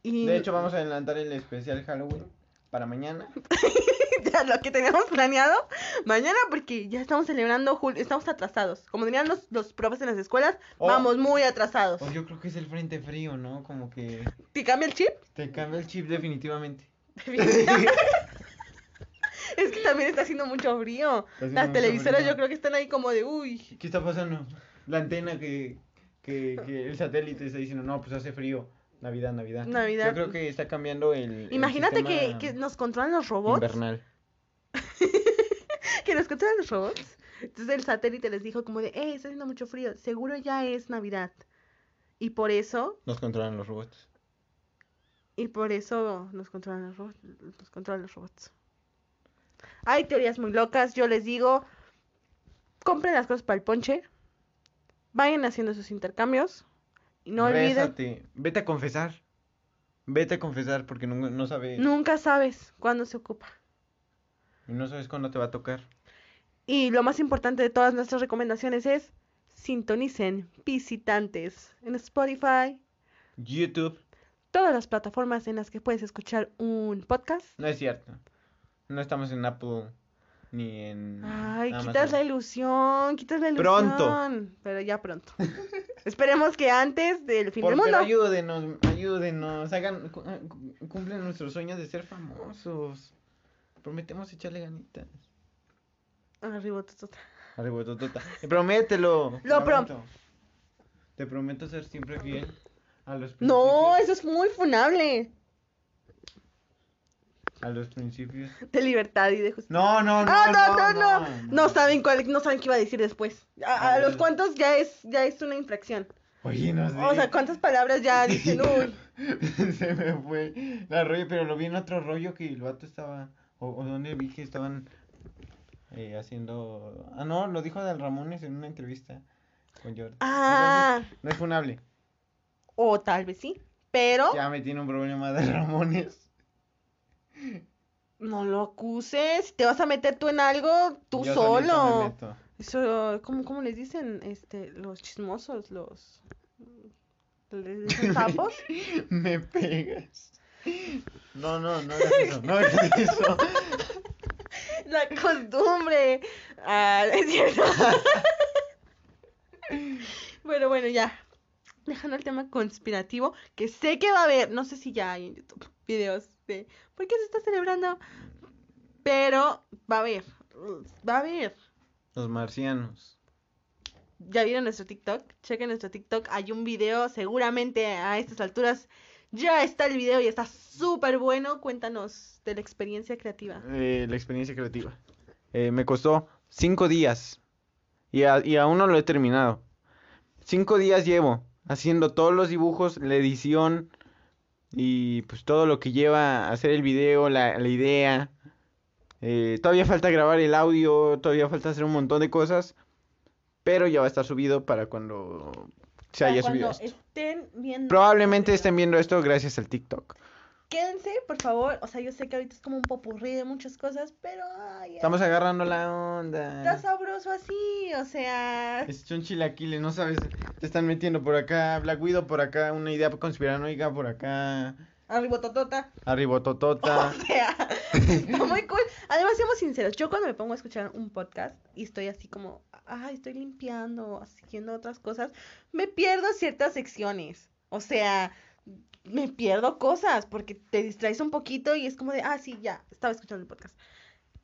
Y De hecho, vamos a adelantar el especial Halloween para mañana. ya lo que teníamos planeado mañana porque ya estamos celebrando julio, estamos atrasados. Como dirían los, los profes en las escuelas, Oh. vamos muy atrasados. Pues yo creo que es el frente frío, ¿no? Como que ¿Te cambia el chip? te cambia el chip definitivamente. es que también está haciendo mucho frío. haciendo Las mucho televisoras frío. yo creo que están ahí como de, uy, ¿Qué está pasando? La antena que, que, que el satélite está diciendo, no, pues hace frío. Navidad, Navidad. Navidad. Yo creo que está cambiando el. el Imagínate que, nos controlan los robots. Invernal. que nos controlan los robots. Entonces el satélite les dijo como de, eh, está haciendo mucho frío, seguro ya es Navidad. Y por eso, Nos controlan los robots. y por eso nos controlan los robots, nos controlan los robots. Hay teorías muy locas, yo les digo, compren las cosas para el ponche, vayan haciendo sus intercambios, y no olviden, Résate. Vete a confesar. Vete a confesar porque no, no sabes. nunca sabes cuándo se ocupa. y no sabes cuándo te va a tocar. Y lo más importante de todas nuestras recomendaciones es, sintonicen visitantes en Spotify, YouTube. todas las plataformas en las que puedes escuchar un podcast. No es cierto. No estamos en Apple ni en. Ay, Amazon. quitas la ilusión, quitas la ilusión. Pronto. Pero ya pronto. Esperemos que antes del fin Por- del mundo. ayúdenos, ayúdenos, hagan, cu- cumplen nuestros sueños de ser famosos. Prometemos echarle ganitas. Arriba, totota. Arriba, totota. Promételo. Lo prom- prometo. Te prometo ser siempre fiel a los No, eso es muy funable. A los principios. De libertad y de justicia. No, no, no. ah, no, no, no. No, saben cuál, no saben qué iba a decir después. A, a A los cuantos ya es, ya es una infracción. Oye, no sé. O sea, cuántas palabras ya dicen, uy. Se me fue la rollo, pero lo vi en otro rollo que el vato estaba. O, o donde vi que estaban eh, haciendo. Ah, no, lo dijo Dal Ramones en una entrevista con Jordan. Ah, Entonces, no es funable. o tal vez sí. Pero Ya me tiene un problema Dal Ramones. No lo acuses. Te vas a meter tú en algo, tú Yo solito me solo. meto. Eso, ¿cómo, cómo les dicen? Este, los chismosos, los... ¿Les dicen sapos? Me pegas. No, no, no hagas eso. No hagas eso. La costumbre. Ah, es cierto. bueno, bueno, ya. Dejando el tema conspirativo, que sé que va a haber, no sé si ya hay en YouTube videos de por qué se está celebrando, pero va a haber, va a haber. Los marcianos. ¿Ya vieron nuestro TikTok? Chequen nuestro TikTok, hay un video, seguramente a estas alturas ya está el video y está súper bueno. Cuéntanos de la experiencia creativa. Eh, la experiencia creativa. Eh, me costó cinco días y, a- y aún no lo he terminado. Cinco días llevo haciendo todos los dibujos, la edición y pues todo lo que lleva a hacer el video, la, la idea. Eh, todavía falta grabar el audio, todavía falta hacer un montón de cosas, pero ya va a estar subido para cuando se Para haya cuando subido esto. estén viendo. Probablemente estén viendo esto gracias al TikTok. Quédense, por favor. O sea, yo sé que ahorita es como un popurrí de muchas cosas, pero. Ay, Estamos ay, agarrando la onda. Está sabroso así, o sea. Es un chilaquiles, no sabes, te están metiendo por acá, Black Widow por acá, una idea conspiranoica por acá, Arribototota. arribototota. O sea, está muy cool. Además, seamos sinceros, yo cuando me pongo a escuchar un podcast y estoy así como, ay, estoy limpiando, haciendo otras cosas, me pierdo ciertas secciones. O sea, me pierdo cosas porque te distraes un poquito y es como de, ah, sí, ya, estaba escuchando el podcast.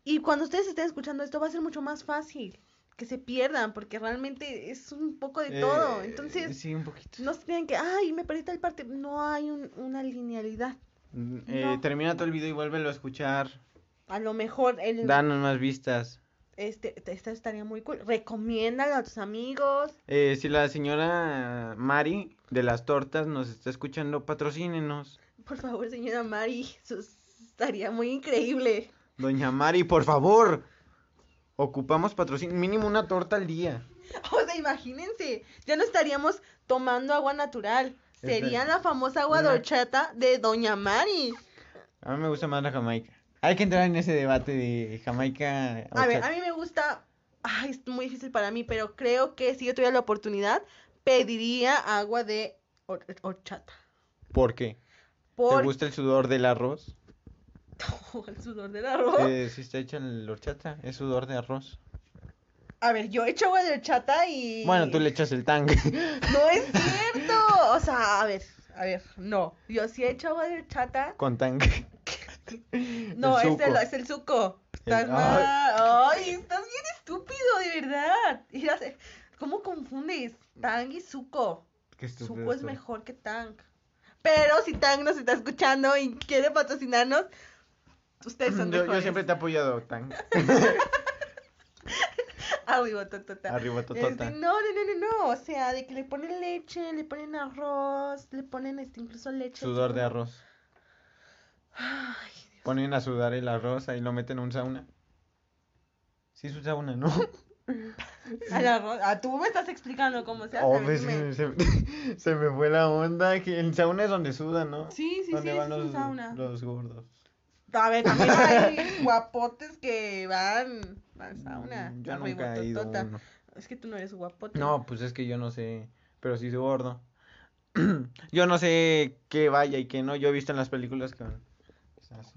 Y cuando ustedes estén escuchando esto va a ser mucho más fácil que se pierdan porque realmente es un poco de todo. Eh, Entonces, Sí, un poquito. no se tienen que, ay, me perdí tal parte. No hay un- una linealidad. Mm, eh, no. Termina todo el video y vuélvelo a escuchar. A lo mejor el, Danos más vistas. Este, esta estaría muy cool. Recomiéndalo a tus amigos. Eh, si la señora Mari de las tortas nos está escuchando, patrocínenos. Por favor, señora Mari, eso es- estaría muy increíble. Doña Mari, por favor. Ocupamos patrocinio, mínimo una torta al día. O sea, imagínense, ya no estaríamos tomando agua natural. Sería la famosa agua de una- horchata de Doña Mari. A mí me gusta más la Jamaica. Hay que entrar en ese debate de Jamaica. A ver, a mí me gusta. Ay, es muy difícil para mí, pero creo que si yo tuviera la oportunidad, pediría agua de hor- horchata. ¿Por qué? Por ¿Te gusta el sudor del arroz? el sudor del arroz. Eh, si está hecha el horchata, es sudor de arroz. A ver, yo he hecho agua de horchata y. Bueno, tú le echas el tang. No es cierto. O sea, a ver, a ver, no. Yo sí he hecho agua de horchata. Con tang. No, El es el, suco. es el suco. Estás El- mal. Ay, estás bien estúpido, de verdad. ¿Cómo confundes Tang y suco? Suco es mejor que Tang. Pero si Tang nos está escuchando y quiere patrocinarnos, ustedes son Yo, yo mejores. siempre te he apoyado, tang. Arriba, totota. Arriba, totota. Este, no, no, no, no, no. O sea, de que le ponen leche, le ponen arroz, le ponen este, incluso leche. Sudor de arroz. Ay. Ponen a sudar el arroz, ahí lo meten en un sauna. Sí es un sauna, ¿no? Al arroz. Ah, tú me estás explicando cómo se hace. Oh, a pues, se, se- se me fue la onda. Que el sauna es donde sudan, ¿no? Sí, sí, sí, donde ese van es un los, sauna. los gordos. A ver, también hay guapotes que van al sauna. Mm, Yo nunca he ido a uno. Es que tú no eres guapote. No, pues es que yo no sé, pero sí soy gordo. Yo no sé qué vaya y qué no. Yo he visto en las películas que van. así.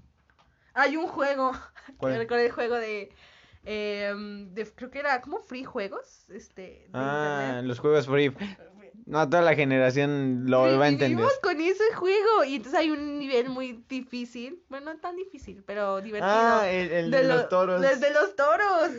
Hay un juego. ¿Cuál? Yo recuerdo el juego de, em, de. Creo que era como free juegos. Este. De Ah, internet. los juegos free. No, toda la generación lo va a entender. Vivimos con ese juego. Y entonces hay un nivel muy difícil. Bueno, no tan difícil, pero divertido. Ah, el, el de, los lo- toros. Desde los toros.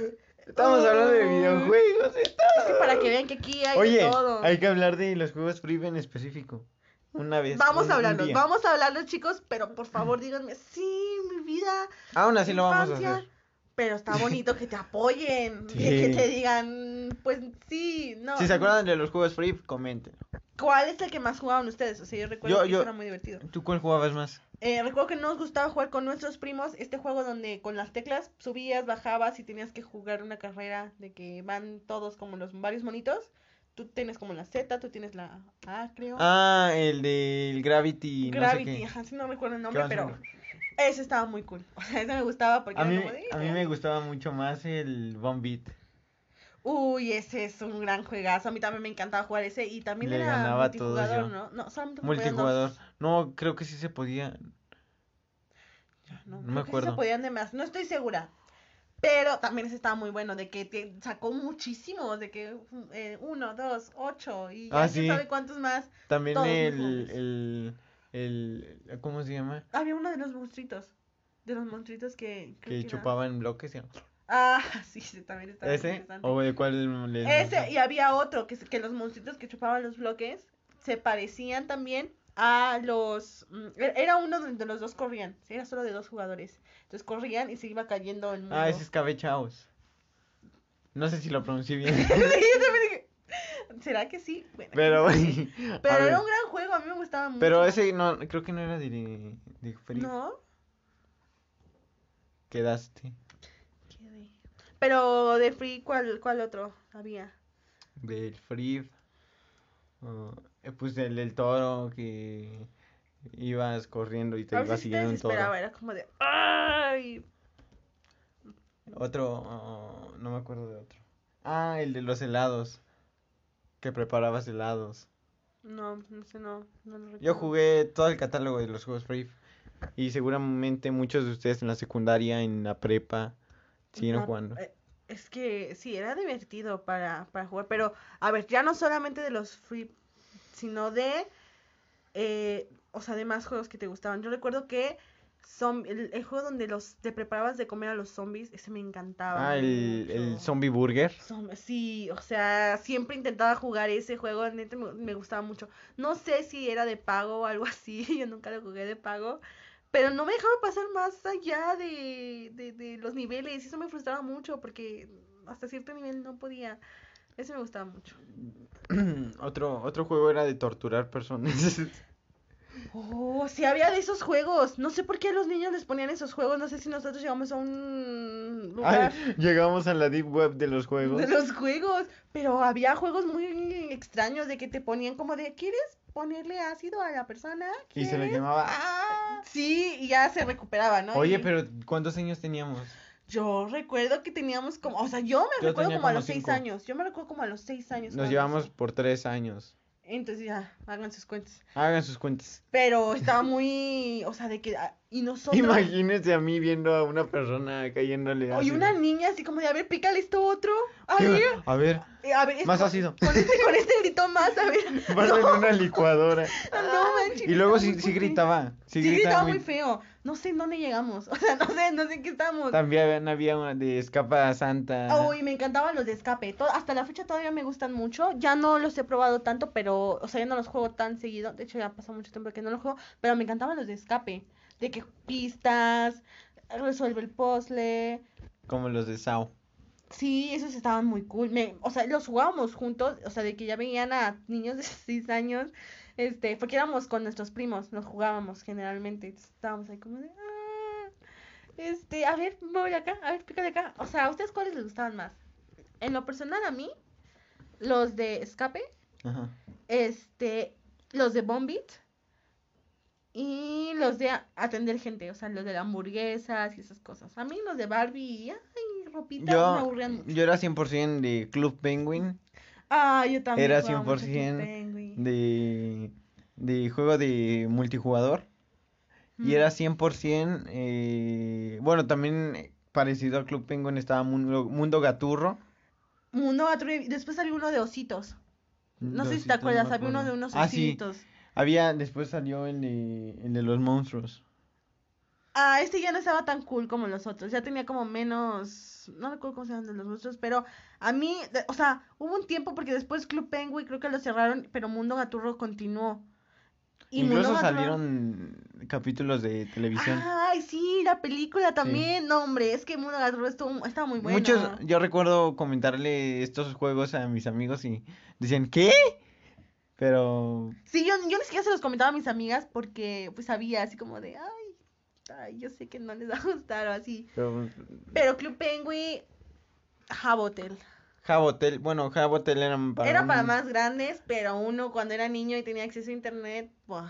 Estamos hablando de videojuegos. está- Es que para que vean que aquí hay Oye, de todo. hay que hablar de los juegos free en específico. Una vez. Vamos un- a un hablarlos, día. vamos a hablarlos, chicos, pero por favor díganme, sí, mi vida, Aún así lo vamos a hacer. Pero está bonito que te apoyen, Sí. que te digan, pues sí, no. Si se acuerdan de los juegos free, comenten. ¿Cuál es el que más jugaban ustedes? O sea, yo recuerdo Yo- que yo- era muy divertido. ¿Tú cuál jugabas más? Eh, recuerdo que nos gustaba jugar con nuestros primos este juego donde con las teclas subías, bajabas y tenías que jugar una carrera de que van todos como los varios monitos. Tú tienes como la Z, tú tienes la A, creo. Ah, el del Gravity. Gravity, no sé ajá, sí no recuerdo el ¿Qué nombre, pero ese estaba muy cool. O sea, ese me gustaba porque A mí, como de, a mí me gustaba mucho más el Bomb Beat. Uy, ese es un gran juegazo. A mí también me encantaba jugar ese y también Le era multijugador, yo. ¿no? No, solamente Multijugador. No, creo que sí se podía. No, No creo me que sí acuerdo. se podían de más. No estoy segura. Pero también ese estaba muy bueno, de que te sacó muchísimos, de que eh, uno, dos, ocho, y Ah, sí. sabe cuántos más. También el, el, el, ¿cómo se llama? Había uno de los monstruitos, de los monstruitos que... Que era- chupaban bloques. ¿sí? Ah, sí, sí, también estaba ¿Ese? interesante. ¿O de cuál les Ese, y había otro, que, que los monstruitos que chupaban los bloques se parecían también a los... mm, e- Era uno donde los dos corrían, sí, era solo de dos jugadores. Entonces corrían y se iba cayendo el mundo. Ah, ese es Cabechaos. No sé si lo pronuncié bien. Sí, yo también dije, ¿Será que sí? Bueno, Pero, a Pero ver, era un gran juego, a mí me gustaba mucho. pero ese no, creo que no era de, de Free. ¿No? Quedaste. Quedé. Pero de Free, ¿cuál, cuál otro había? Del Free. Pues el del toro que ibas corriendo y te A iba veces sí te siguiendo un toro. era como de... ¡Ay! Otro, oh, no me acuerdo de otro. Ah, el de los helados. Que preparabas helados. No, no, no lo recuerdo. Yo jugué todo el catálogo de los juegos Free. Y seguramente muchos de ustedes en la secundaria, en la prepa, siguieron jugando. eh, Es que sí, era divertido para, para jugar, pero a ver, ya no solamente de los free, sino de, eh, o sea, de más juegos que te gustaban. Yo recuerdo que el, el juego donde los te preparabas de comer a los zombies, ese me encantaba. Ah, el, el. Zombie Burger. Sí, o sea, siempre intentaba jugar ese juego, neta me, me gustaba mucho. No sé si era de pago o algo así, yo nunca lo jugué de pago, pero no me dejaba pasar más allá de, de, de los niveles, y eso me frustraba mucho porque hasta cierto nivel no podía. Ese me gustaba mucho. otro, otro juego era de torturar personas. Oh, sí había de esos juegos. No sé por qué a los niños les ponían esos juegos, no sé si nosotros llegamos a un lugar. Ay, llegamos a la deep web de los juegos. De los juegos, pero había juegos muy extraños de que te ponían como de, ¿quieres ponerle ácido a la persona? Y se le ¿Quieres?". llamaba. ¡Ah! Sí, y ya se recuperaba, ¿no? Oye, Y pero ¿cuántos años teníamos? Yo recuerdo que teníamos como, o sea, yo me Yo recuerdo como a los seis años, yo me recuerdo como a los seis años. Nos llevamos por tres años. Entonces ya, hagan sus cuentas. Hagan sus cuentas. Pero estaba muy, o sea, de que, ah, y nosotros... Imagínense a mí viendo a una persona cayéndole Oye, una niña así como de, a ver, pícale esto otro. A ver, A ver, eh, a ver. Más con- ácido. Con este, con este grito más, a ver. ponlo en una licuadora. No manches. Y luego sí, sí gritaba. Sí, Sí, gritaba gritaba muy... muy feo. No sé en dónde llegamos. O sea, no sé, no sé en qué estamos. También había una de escapa santa. Uy, me encantaban los de escape. To- hasta la fecha todavía me gustan mucho. Ya no los he probado tanto, pero, o sea, ya no los juego tan seguido. De hecho, ya pasó mucho tiempo que no los juego, pero me encantaban los de escape. De que pistas, resuelve el puzzle. Como los de Sao. Sí, esos estaban muy cool. Me, o sea, los jugábamos juntos, o sea, de que ya veían a niños de 6 años, este, porque éramos con nuestros primos, nos jugábamos generalmente. estábamos ahí como de, "Ah, este, a ver, voy acá, a ver, pícale acá. O sea, ¿a ustedes cuáles les gustaban más? En lo personal a mí, los de escape, Ajá. este, los de Bombit y los de atender gente, o sea, los de las hamburguesas y esas cosas. A mí los de Barbie, ay, ropita, me aburrían mucho. yo era 100% de Club Penguin. Ah, yo también. Era jugaba mucho 100% Club Penguin. De, de juego de multijugador. Y Mm. era 100%. eh, bueno, también eh, parecido al Club Penguin estaba Mundo, Mundo Gaturro. Mundo Gaturro después salió uno de ositos. No sé si Ositos, te acuerdas, no había uno de unos Ah, sí. Había, después salió el de, el de los monstruos. Ah, este ya no estaba tan cool como los otros, ya tenía como menos, no recuerdo cómo se llaman de los monstruos, pero a mí, de- o sea, hubo un tiempo porque después Club Penguin creo que lo cerraron, pero Mundo Gaturro continuó. Y Incluso Mundo Gaturro- salieron capítulos de televisión. Ay, sí, la película también, no hombre, es que Mundo Gaturro estuvo, estaba muy bueno. Muchos, yo recuerdo comentarle estos juegos a mis amigos y decían, ¿qué? Pero Sí, yo, yo ni siquiera se los comentaba a mis amigas porque pues sabía así como de, ay, ay, yo sé que no les va a gustar o así. Pero Pero Club Penguin, Jabotel. Jabotel, bueno, Jabotel era para Era para más grandes, pero uno cuando era niño y tenía acceso a internet, pues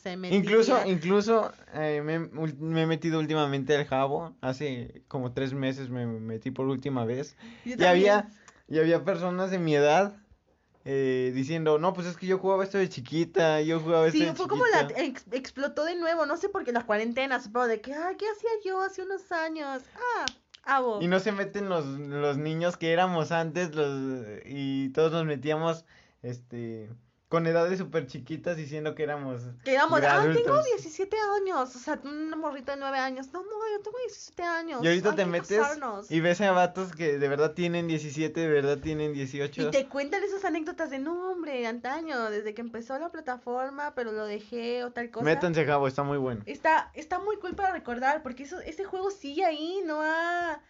se metía. Incluso, incluso eh, me, me he metido últimamente al Jabo. Hace como tres meses me metí por última vez. Yo Y también. había, y había personas de mi edad eh, diciendo, no, pues es que yo jugaba esto de chiquita, yo jugaba esto Sí, de fue como la chiquita". ex- explotó de nuevo, no sé por qué la cuarentena, supongo de que, ay, ¿qué hacía yo hace unos años? Ah, Abo. Y no se meten los, los niños que éramos antes los, y todos nos metíamos este con edades súper chiquitas diciendo que éramos Que de ah, tengo adultos. 17 años. O sea, una morrita de 9 años. No, no, yo tengo 17 años. Y ahorita hay te metes casarnos. y ves a vatos que de verdad tienen 17, de verdad tienen 18. Y te cuentan esas anécdotas de no, hombre, antaño, desde que empezó la plataforma, pero lo dejé o tal cosa. Métanse a cabo, está muy bueno. Está, está muy cool para recordar, porque eso, ese juego sigue ahí, no ha,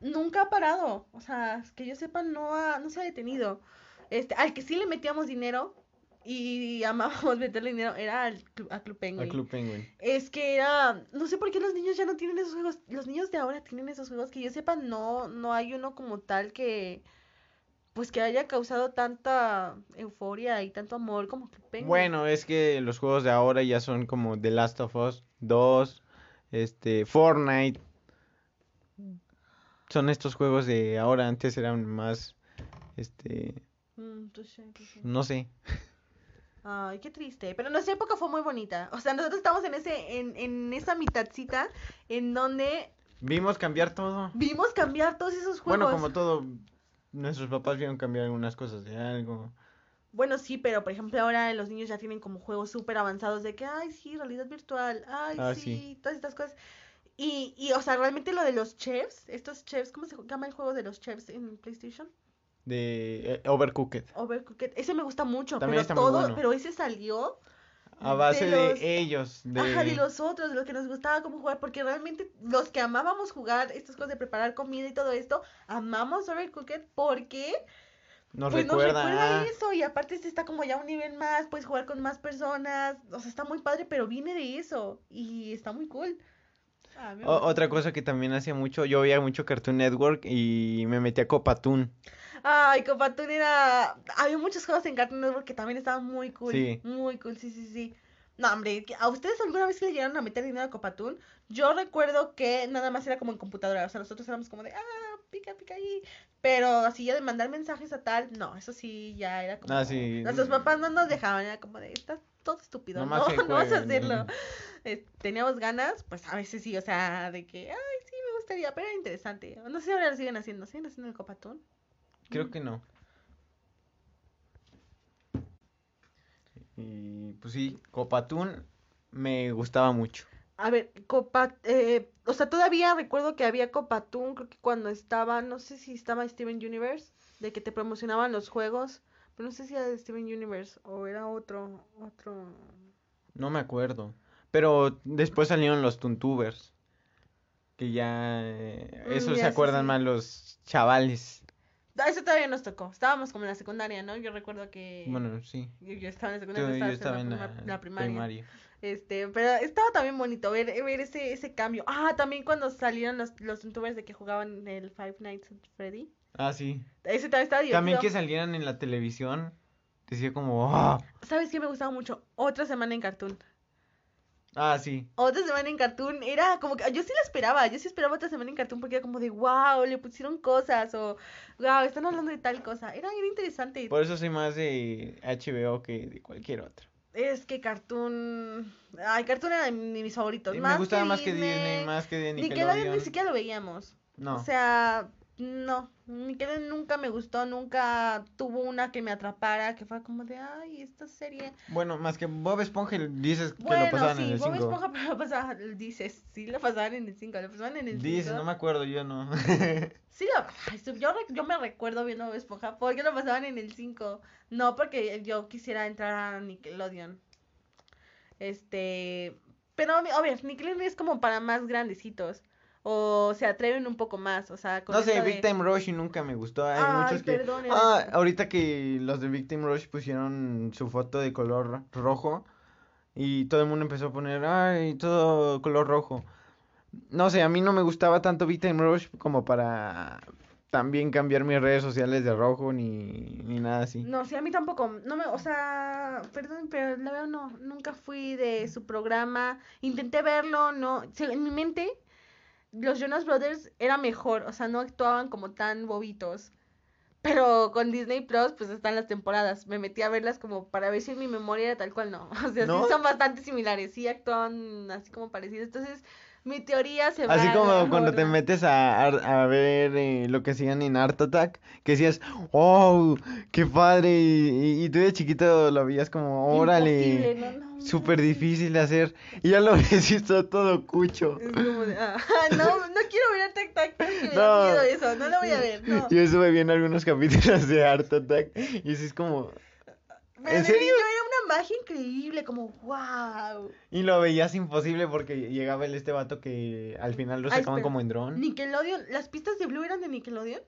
nunca ha parado. O sea, que yo sepa, no ha, no se ha detenido. Este, al que sí le metíamos dinero y amábamos meterle dinero era al, a Club Penguin. A Club Penguin. Es que era, no sé por qué los niños ya no tienen esos juegos. Los niños de ahora tienen esos juegos que yo sepa, no, no hay uno como tal que, pues que haya causado tanta euforia y tanto amor como Club Penguin. Bueno, es que los juegos de ahora ya son como The Last of Us 2, este, Fortnite. Son estos juegos de ahora, antes eran más, este, Mm, touché, touché. no sé. Ay, qué triste. Pero nuestra época fue muy bonita. O sea, nosotros estamos en ese, en, en esa mitadcita en donde Vimos cambiar todo. vimos cambiar todos esos juegos. Bueno, como todo, nuestros papás vieron cambiar algunas cosas de algo. Bueno, sí, pero por ejemplo ahora los niños ya tienen como juegos súper avanzados de que, ay, sí, realidad virtual, ay, Ah, sí, sí. todas estas cosas. Y, y, o sea, realmente lo de los chefs, estos chefs, ¿cómo se llama el juego de los chefs en PlayStation? De eh, Overcooked. Overcooked. Ese me gusta mucho, También pero está muy todo, bueno. pero ese salió A base de de, los- ellos. De... Ajá, de los otros, de los que nos gustaba cómo jugar, porque realmente los que amábamos jugar estas cosas de preparar comida y todo esto, amamos Overcooked porque Nos pues nos recuerda. recuerda ah, eso y aparte este está como ya un nivel más, puedes jugar con más personas, o sea, está muy padre, pero viene de eso y está muy cool. Ah, o- otra cosa que también hacía mucho, yo veía mucho Cartoon Network y me metí a Copatoon. Ay, Copatún era... Había muchos juegos en Cartoon Network que también estaban muy cool. Sí. Muy cool, sí, sí, sí. No, hombre, ¿que- ¿a ustedes alguna vez le llegaron a meter dinero a Copatún? Yo recuerdo que nada más era como en computadora, o sea, nosotros éramos como de, ah, pica, pica ahí. Pero así ya de mandar mensajes a tal, no, eso sí ya era como... Ah, sí. Nuestros papás no nos dejaban, era como de, estás todo estúpido, no, se no vas a hacerlo. ¿no? Eh, teníamos ganas, pues a veces sí, o sea, de que, ay, sí, me gustaría, pero era interesante. No sé si ahora lo siguen haciendo, ¿siguen haciendo el Copatún? Creo que no. Y pues sí, Copatoon me gustaba mucho. A ver, Copa, eh, o sea, todavía recuerdo que había Copatún, creo que cuando estaba, no sé si estaba Steven Universe, de que te promocionaban los juegos, pero no sé si era de Steven Universe o era otro, otro. No me acuerdo. Pero después salieron los Tuntubers. Que ya... eh, Mm, Eso ya, se sí, acuerdan sí. más los chavales. Eso todavía nos tocó, estábamos como en la secundaria, ¿no? Yo recuerdo que Bueno, sí. yo, yo estaba en la Yo, secundaria, yo estabas estaba en la, la, prima- la primaria. primaria. Este, pero estaba también bonito ver, ver ese, ese cambio. Ah, también cuando salieron los, los youtubers de que jugaban el Five Nights at Freddy. Ah, sí. Ese también estaba divertido. También que salieran en la televisión. Decía como... "Ah". ¿Sabes qué me gustaba mucho? Otra semana en Cartoon. Ah, sí. Otra semana en Cartoon era como que yo sí la esperaba, yo sí esperaba otra semana en Cartoon porque era como de wow, le pusieron cosas o wow, están hablando de tal cosa. Era, era interesante. Por eso soy más de HBO que de cualquier otro. Es que Cartoon. Ay, Cartoon era de mi- mis favoritos. Más me gustaba que más que Disney. Disney, más que de Nickelodeon Nickelodeon. ni siquiera lo veíamos. No. O sea, no. Nickelodeon nunca me gustó, nunca tuvo una que me atrapara, que fue como de ay, esta serie. Bueno, más que Bob Esponja dices que Bueno, lo pasaban sí, en el Bob 5. Esponja, pero lo pasaban, dices, sí, lo pasaban en el 5, lo pasaban en el 5. Dices, no me acuerdo, yo no. Sí, lo- yo, yo me recuerdo viendo Bob Esponja porque lo pasaban en el 5. No porque yo quisiera entrar a Nickelodeon. Este. Pero, obvio, obvio, Nickelodeon es como para más grandecitos. O se atreven un poco más. O sea, con No sé, de- Big Time Rush nunca me gustó. Hay Ay, muchos que. Ah, ahorita que los de Big Time Rush pusieron su foto de color rojo. Y todo el mundo empezó a poner, ay, todo color rojo. No sé, a mí no me gustaba tanto Big Time Rush como para también cambiar mis redes sociales de rojo ni, ni nada así. No, sí, a mí tampoco. No me, o sea, perdón, pero la verdad no. Nunca fui de su programa. Intenté verlo, no. En mi mente, los Jonas Brothers era mejor. O sea, no actuaban como tan bobitos. Pero con Disney Plus, pues están las temporadas. Me metí a verlas como para ver si en mi memoria era tal cual no. O sea, ¿No? sí son bastante similares. Sí actuaban así como parecidos. Entonces, Mi teoría se va Así como cuando te metes a, ver eh, lo que hacían en Art Attack, que decías, oh, qué padre, y, y- y tú de chiquito lo veías como, órale, no, súper difícil de hacer, y ya lo ves y está todo cucho. Es como de, ah, no, no quiero ver Tac Tac, porque me No. da miedo eso, no lo voy a ver, no. Yo estuve viendo algunos capítulos de Art Attack, y así es como, Pero ¿En serio? era una magia increíble, como wow. y lo veías imposible porque llegaba el este vato que al final lo Ay, sacaban como en dron, Nickelodeon, ¿las pistas de Blue eran de Nickelodeon?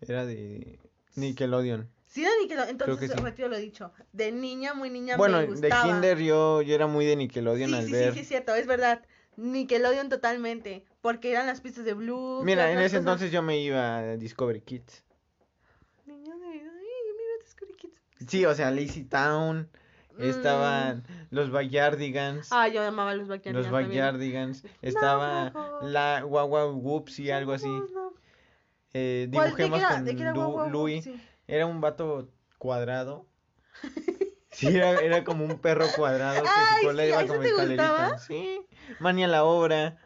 era de Nickelodeon. Sí, era Nickelodeon, entonces sí. retiro lo dicho. De niña, muy niña, Bueno, me de gustaba. Kinder yo, yo era muy de Nickelodeon Sí, al sí, ver. sí, sí, es cierto, es verdad. Nickelodeon totalmente, porque eran las pistas de Blue. ¿qué Mira, en ese cosas? entonces yo me iba a Discovery Kids. Niño de... Ay, mira, Discovery Kids. Sí, o sea, Lazy Town, Mm. estaban los Backyardigans, Ah, yo amaba los Backyardigans los también. Backyardigans, estaba no. la Wow Wow Whoopsie, algo así. No, no. Eh, ¿Cuál? ¿De qué dibujemos era- con de qué era Lu- Guau, Guau, Guau? Louis. Sí. Era un vato cuadrado. Sí, era, era como un perro cuadrado que Ay, su cola sí, iba ¿eso como te escalerita. gustaba? Sí, Mania la obra.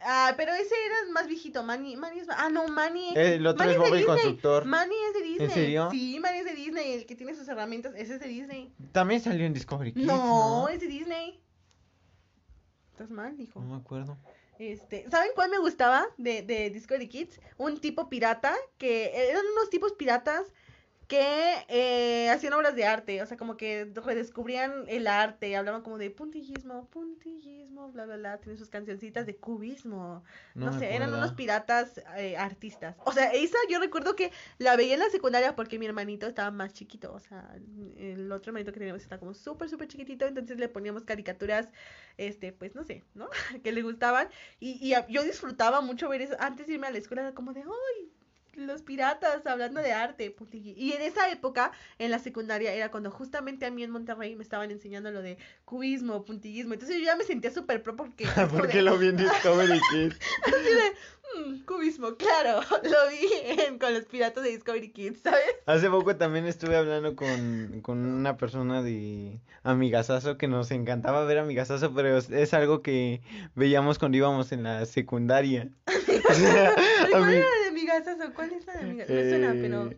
Ah, pero ese era más viejito. Manny, Manny es. Ah, no, Manny. El otro Manny es de Bob el. Constructor. Manny es de Disney. serio? Sí, Manny es de Disney. El que tiene sus herramientas, ese es de Disney. También salió en Discovery Kids. no, ¿no? es de Disney. Estás mal, hijo. No me acuerdo. Este, ¿saben cuál me gustaba de, de Discovery Kids? Un tipo pirata, que eran unos tipos piratas que eh, hacían obras de arte, o sea, como que redescubrían el arte, hablaban como de puntillismo, puntillismo, bla, bla, bla, tienen sus cancioncitas de cubismo, no, sé, eran unos piratas eh, artistas. O sea, esa yo recuerdo que la veía en la secundaria porque mi hermanito estaba más chiquito, o sea, el otro hermanito que teníamos estaba como súper, súper chiquitito, entonces le poníamos caricaturas, este, pues no sé, ¿no? que le gustaban y, y a- yo disfrutaba mucho ver eso. Antes de irme a la escuela era como de, ¡ay! Los piratas hablando de arte. puntilli-". Y en esa época, en la secundaria, era cuando justamente a mí en Monterrey me estaban enseñando lo de cubismo, puntillismo. Entonces yo ya me sentía súper pro porque... es como ¿Por de, qué lo vi en Discovery Kids? así de, "Mm, cubismo, claro. Lo vi en- con los piratas de Discovery Kids, ¿sabes? Hace poco también estuve hablando con, con una persona de Amigasazo que nos encantaba ver Amigasazo, pero es, es algo que veíamos cuando íbamos en la secundaria. O sea, Pero ¿Cuál Ami- era la de amigas o ¿Cuál es la de amigas? Me suena, pero... eh,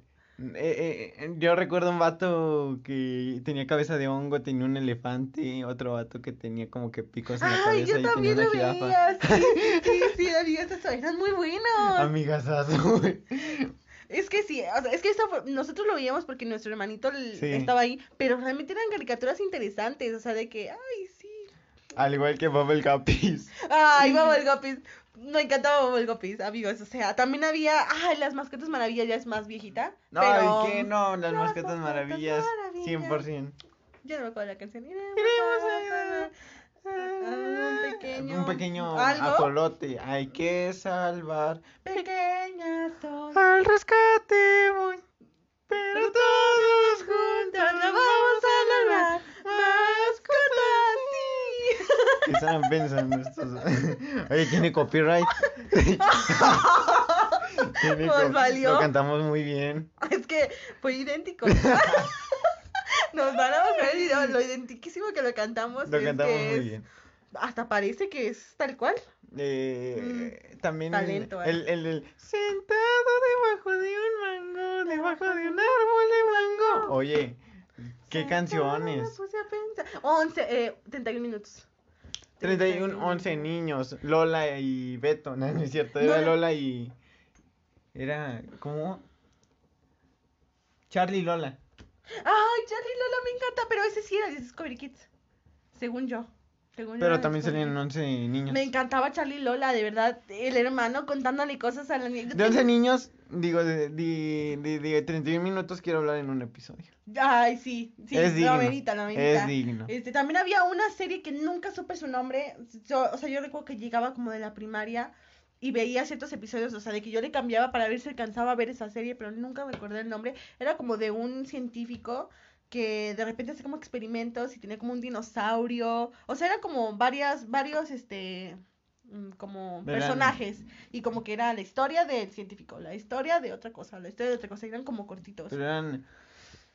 eh, eh, yo recuerdo un vato que tenía cabeza de hongo, tenía un elefante, otro vato que tenía como que picos en la Ay, cabeza yo y tenía también una lo veía. Sí, sí, sí, amigas, eso eran muy buenos. Güey. Es que sí, o sea, es que esto nosotros lo veíamos porque nuestro hermanito Sí. estaba ahí, pero realmente eran caricaturas interesantes, o sea, de que, ay, sí. Al igual que el Capis. Ay, Bubble Guppies. Me encantaba Bubble Guppies, amigos, o sea, también había, ay, las mascotas maravillas ya es más viejita, No, pero ¿y qué? No, las Las mascotas mascotas maravillas, maravillas. 100%. ya no me acuerdo la canción. Iremos Iremos a- a un pequeño, Un pequeño algo, ajolote, hay que salvar. pequeñas son. Al rescate voy, pero todos juntos Juntos lo vamos a lograr. Mascotas, ¿Qué estaban pensando estos? Oye, tiene copyright. Tiene Pues co- valió. Lo cantamos muy bien. Es que fue idéntico. Nos van a bajar el video, lo identiquísimo que lo cantamos. Lo cantamos que muy es- bien. Hasta parece que es tal cual. Eh, también talento, eh. el, el, el sentado debajo de un mango, debajo de un árbol de mango. Oye, qué Me canciones. puse a pensar. 11, eh, 31 minutos. 31, 11 niños, Lola y Beto, no, no es cierto, era. Lola y... Era, ¿cómo? Charlie y Lola. Ay, Charlie Lola me encanta, pero ese sí era de Discovery Kids. Según yo. Según Pero también salían Kids. 11 niños. Me encantaba Charlie Lola, de verdad. El hermano contándole cosas a la niña. De 11 niños, digo, de, de, de, de 31 minutos quiero hablar en un episodio. Ay, sí, sí, Es digno, amerita. Es digno. Este, también había una serie que nunca supe su nombre. Yo- o sea, yo recuerdo que llegaba como de la primaria y veía ciertos episodios, o sea, de que yo le cambiaba para ver si alcanzaba a ver esa serie, pero nunca recordé el nombre. Era como de un científico que de repente hacía como experimentos y tenía como un dinosaurio. O sea, eran como varias, varios, este, mm, como personajes. Y como que era la historia del científico, la historia de otra cosa, la historia de otra cosa. Eran como cortitos. Pero eran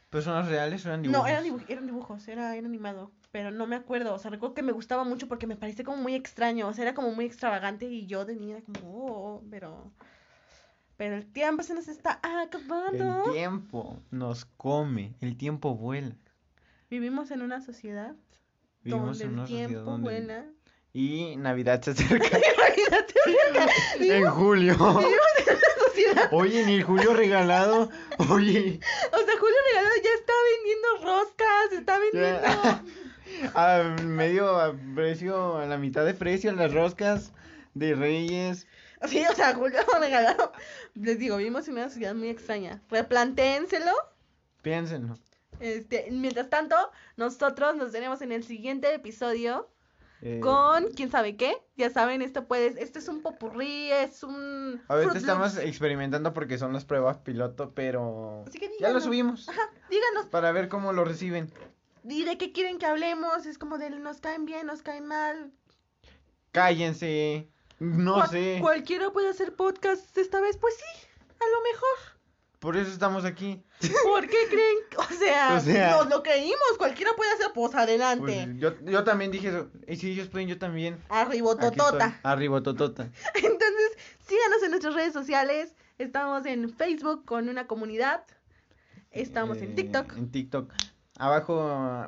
personas reales o eran dibujos. No, eran, dibu- eran dibujos, era, era animado. pero no me acuerdo. O sea, recuerdo que me gustaba mucho porque me parecía como muy extraño. O sea, era como muy extravagante y yo de niña era como, oh, pero. Pero el tiempo se nos está acabando. El tiempo nos come, el tiempo vuela. Vivimos en una sociedad Vivimos donde en una el tiempo donde- vuela. Y Navidad se acerca en vivimos julio. en una sociedad. Oye, ni el julio regalado. Oye, O sea, Julio Regalado ya está vendiendo roscas, está vendiendo. a medio a precio, a la mitad de precio las roscas de Reyes. Sí, o sea, Julio Regalado. Les digo, vivimos en una sociedad muy extraña. Replantéenselo. Piénsenlo. Este, mientras tanto, nosotros nos veremos en el siguiente episodio Eh, con quién sabe qué. Ya saben, esto puede, este es un popurrí, es un Ahorita estamos experimentando porque son las pruebas piloto, pero Así que ya lo subimos Ajá, díganos, para ver cómo lo reciben. ¿y de qué quieren que hablemos? Es como de nos caen bien, nos caen mal. Cállense. No sé. Cualquiera puede hacer podcast esta vez, pues sí, a lo mejor. Por eso estamos aquí. ¿Por qué creen? O sea, O sea- nos lo creímos, cualquiera puede hacer, pues adelante. Pues, yo, yo también dije eso. Y si ellos pueden, yo también. Arribototota. Arribototota. Entonces, síganos en nuestras redes sociales. Estamos en Facebook con una comunidad. Estamos en Eh, TikTok. En TikTok. Abajo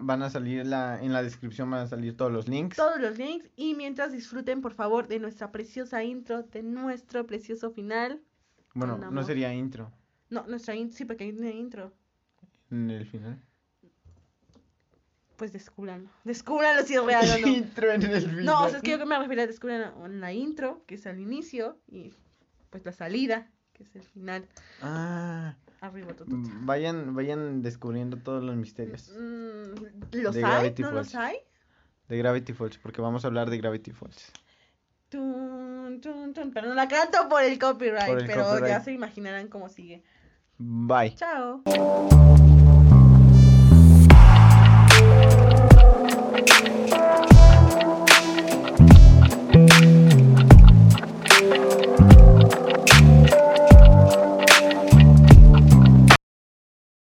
van a salir la, en la descripción van a salir todos los links. Todos los links. Y mientras disfruten, por favor, de nuestra preciosa intro, de nuestro precioso final. Bueno, no sería intro No, nuestra intro, sí, porque ahí tiene intro. en el final. Pues descúbranlo. Descúbranlo si es real o no. intro en el final. No, o sea, es que yo me refería a en la intro, que es al inicio, y pues la salida, que es el final. Ah, Arriba, todo. vayan, vayan descubriendo todos los misterios Mm, ¿Los De hay? Gravity ¿No los hay? de Gravity Falls, porque vamos a hablar de Gravity Falls. Tun, tun, tun, Pero no la canto por el copyright, Por el pero ya se imaginarán cómo sigue. Bye. Chao.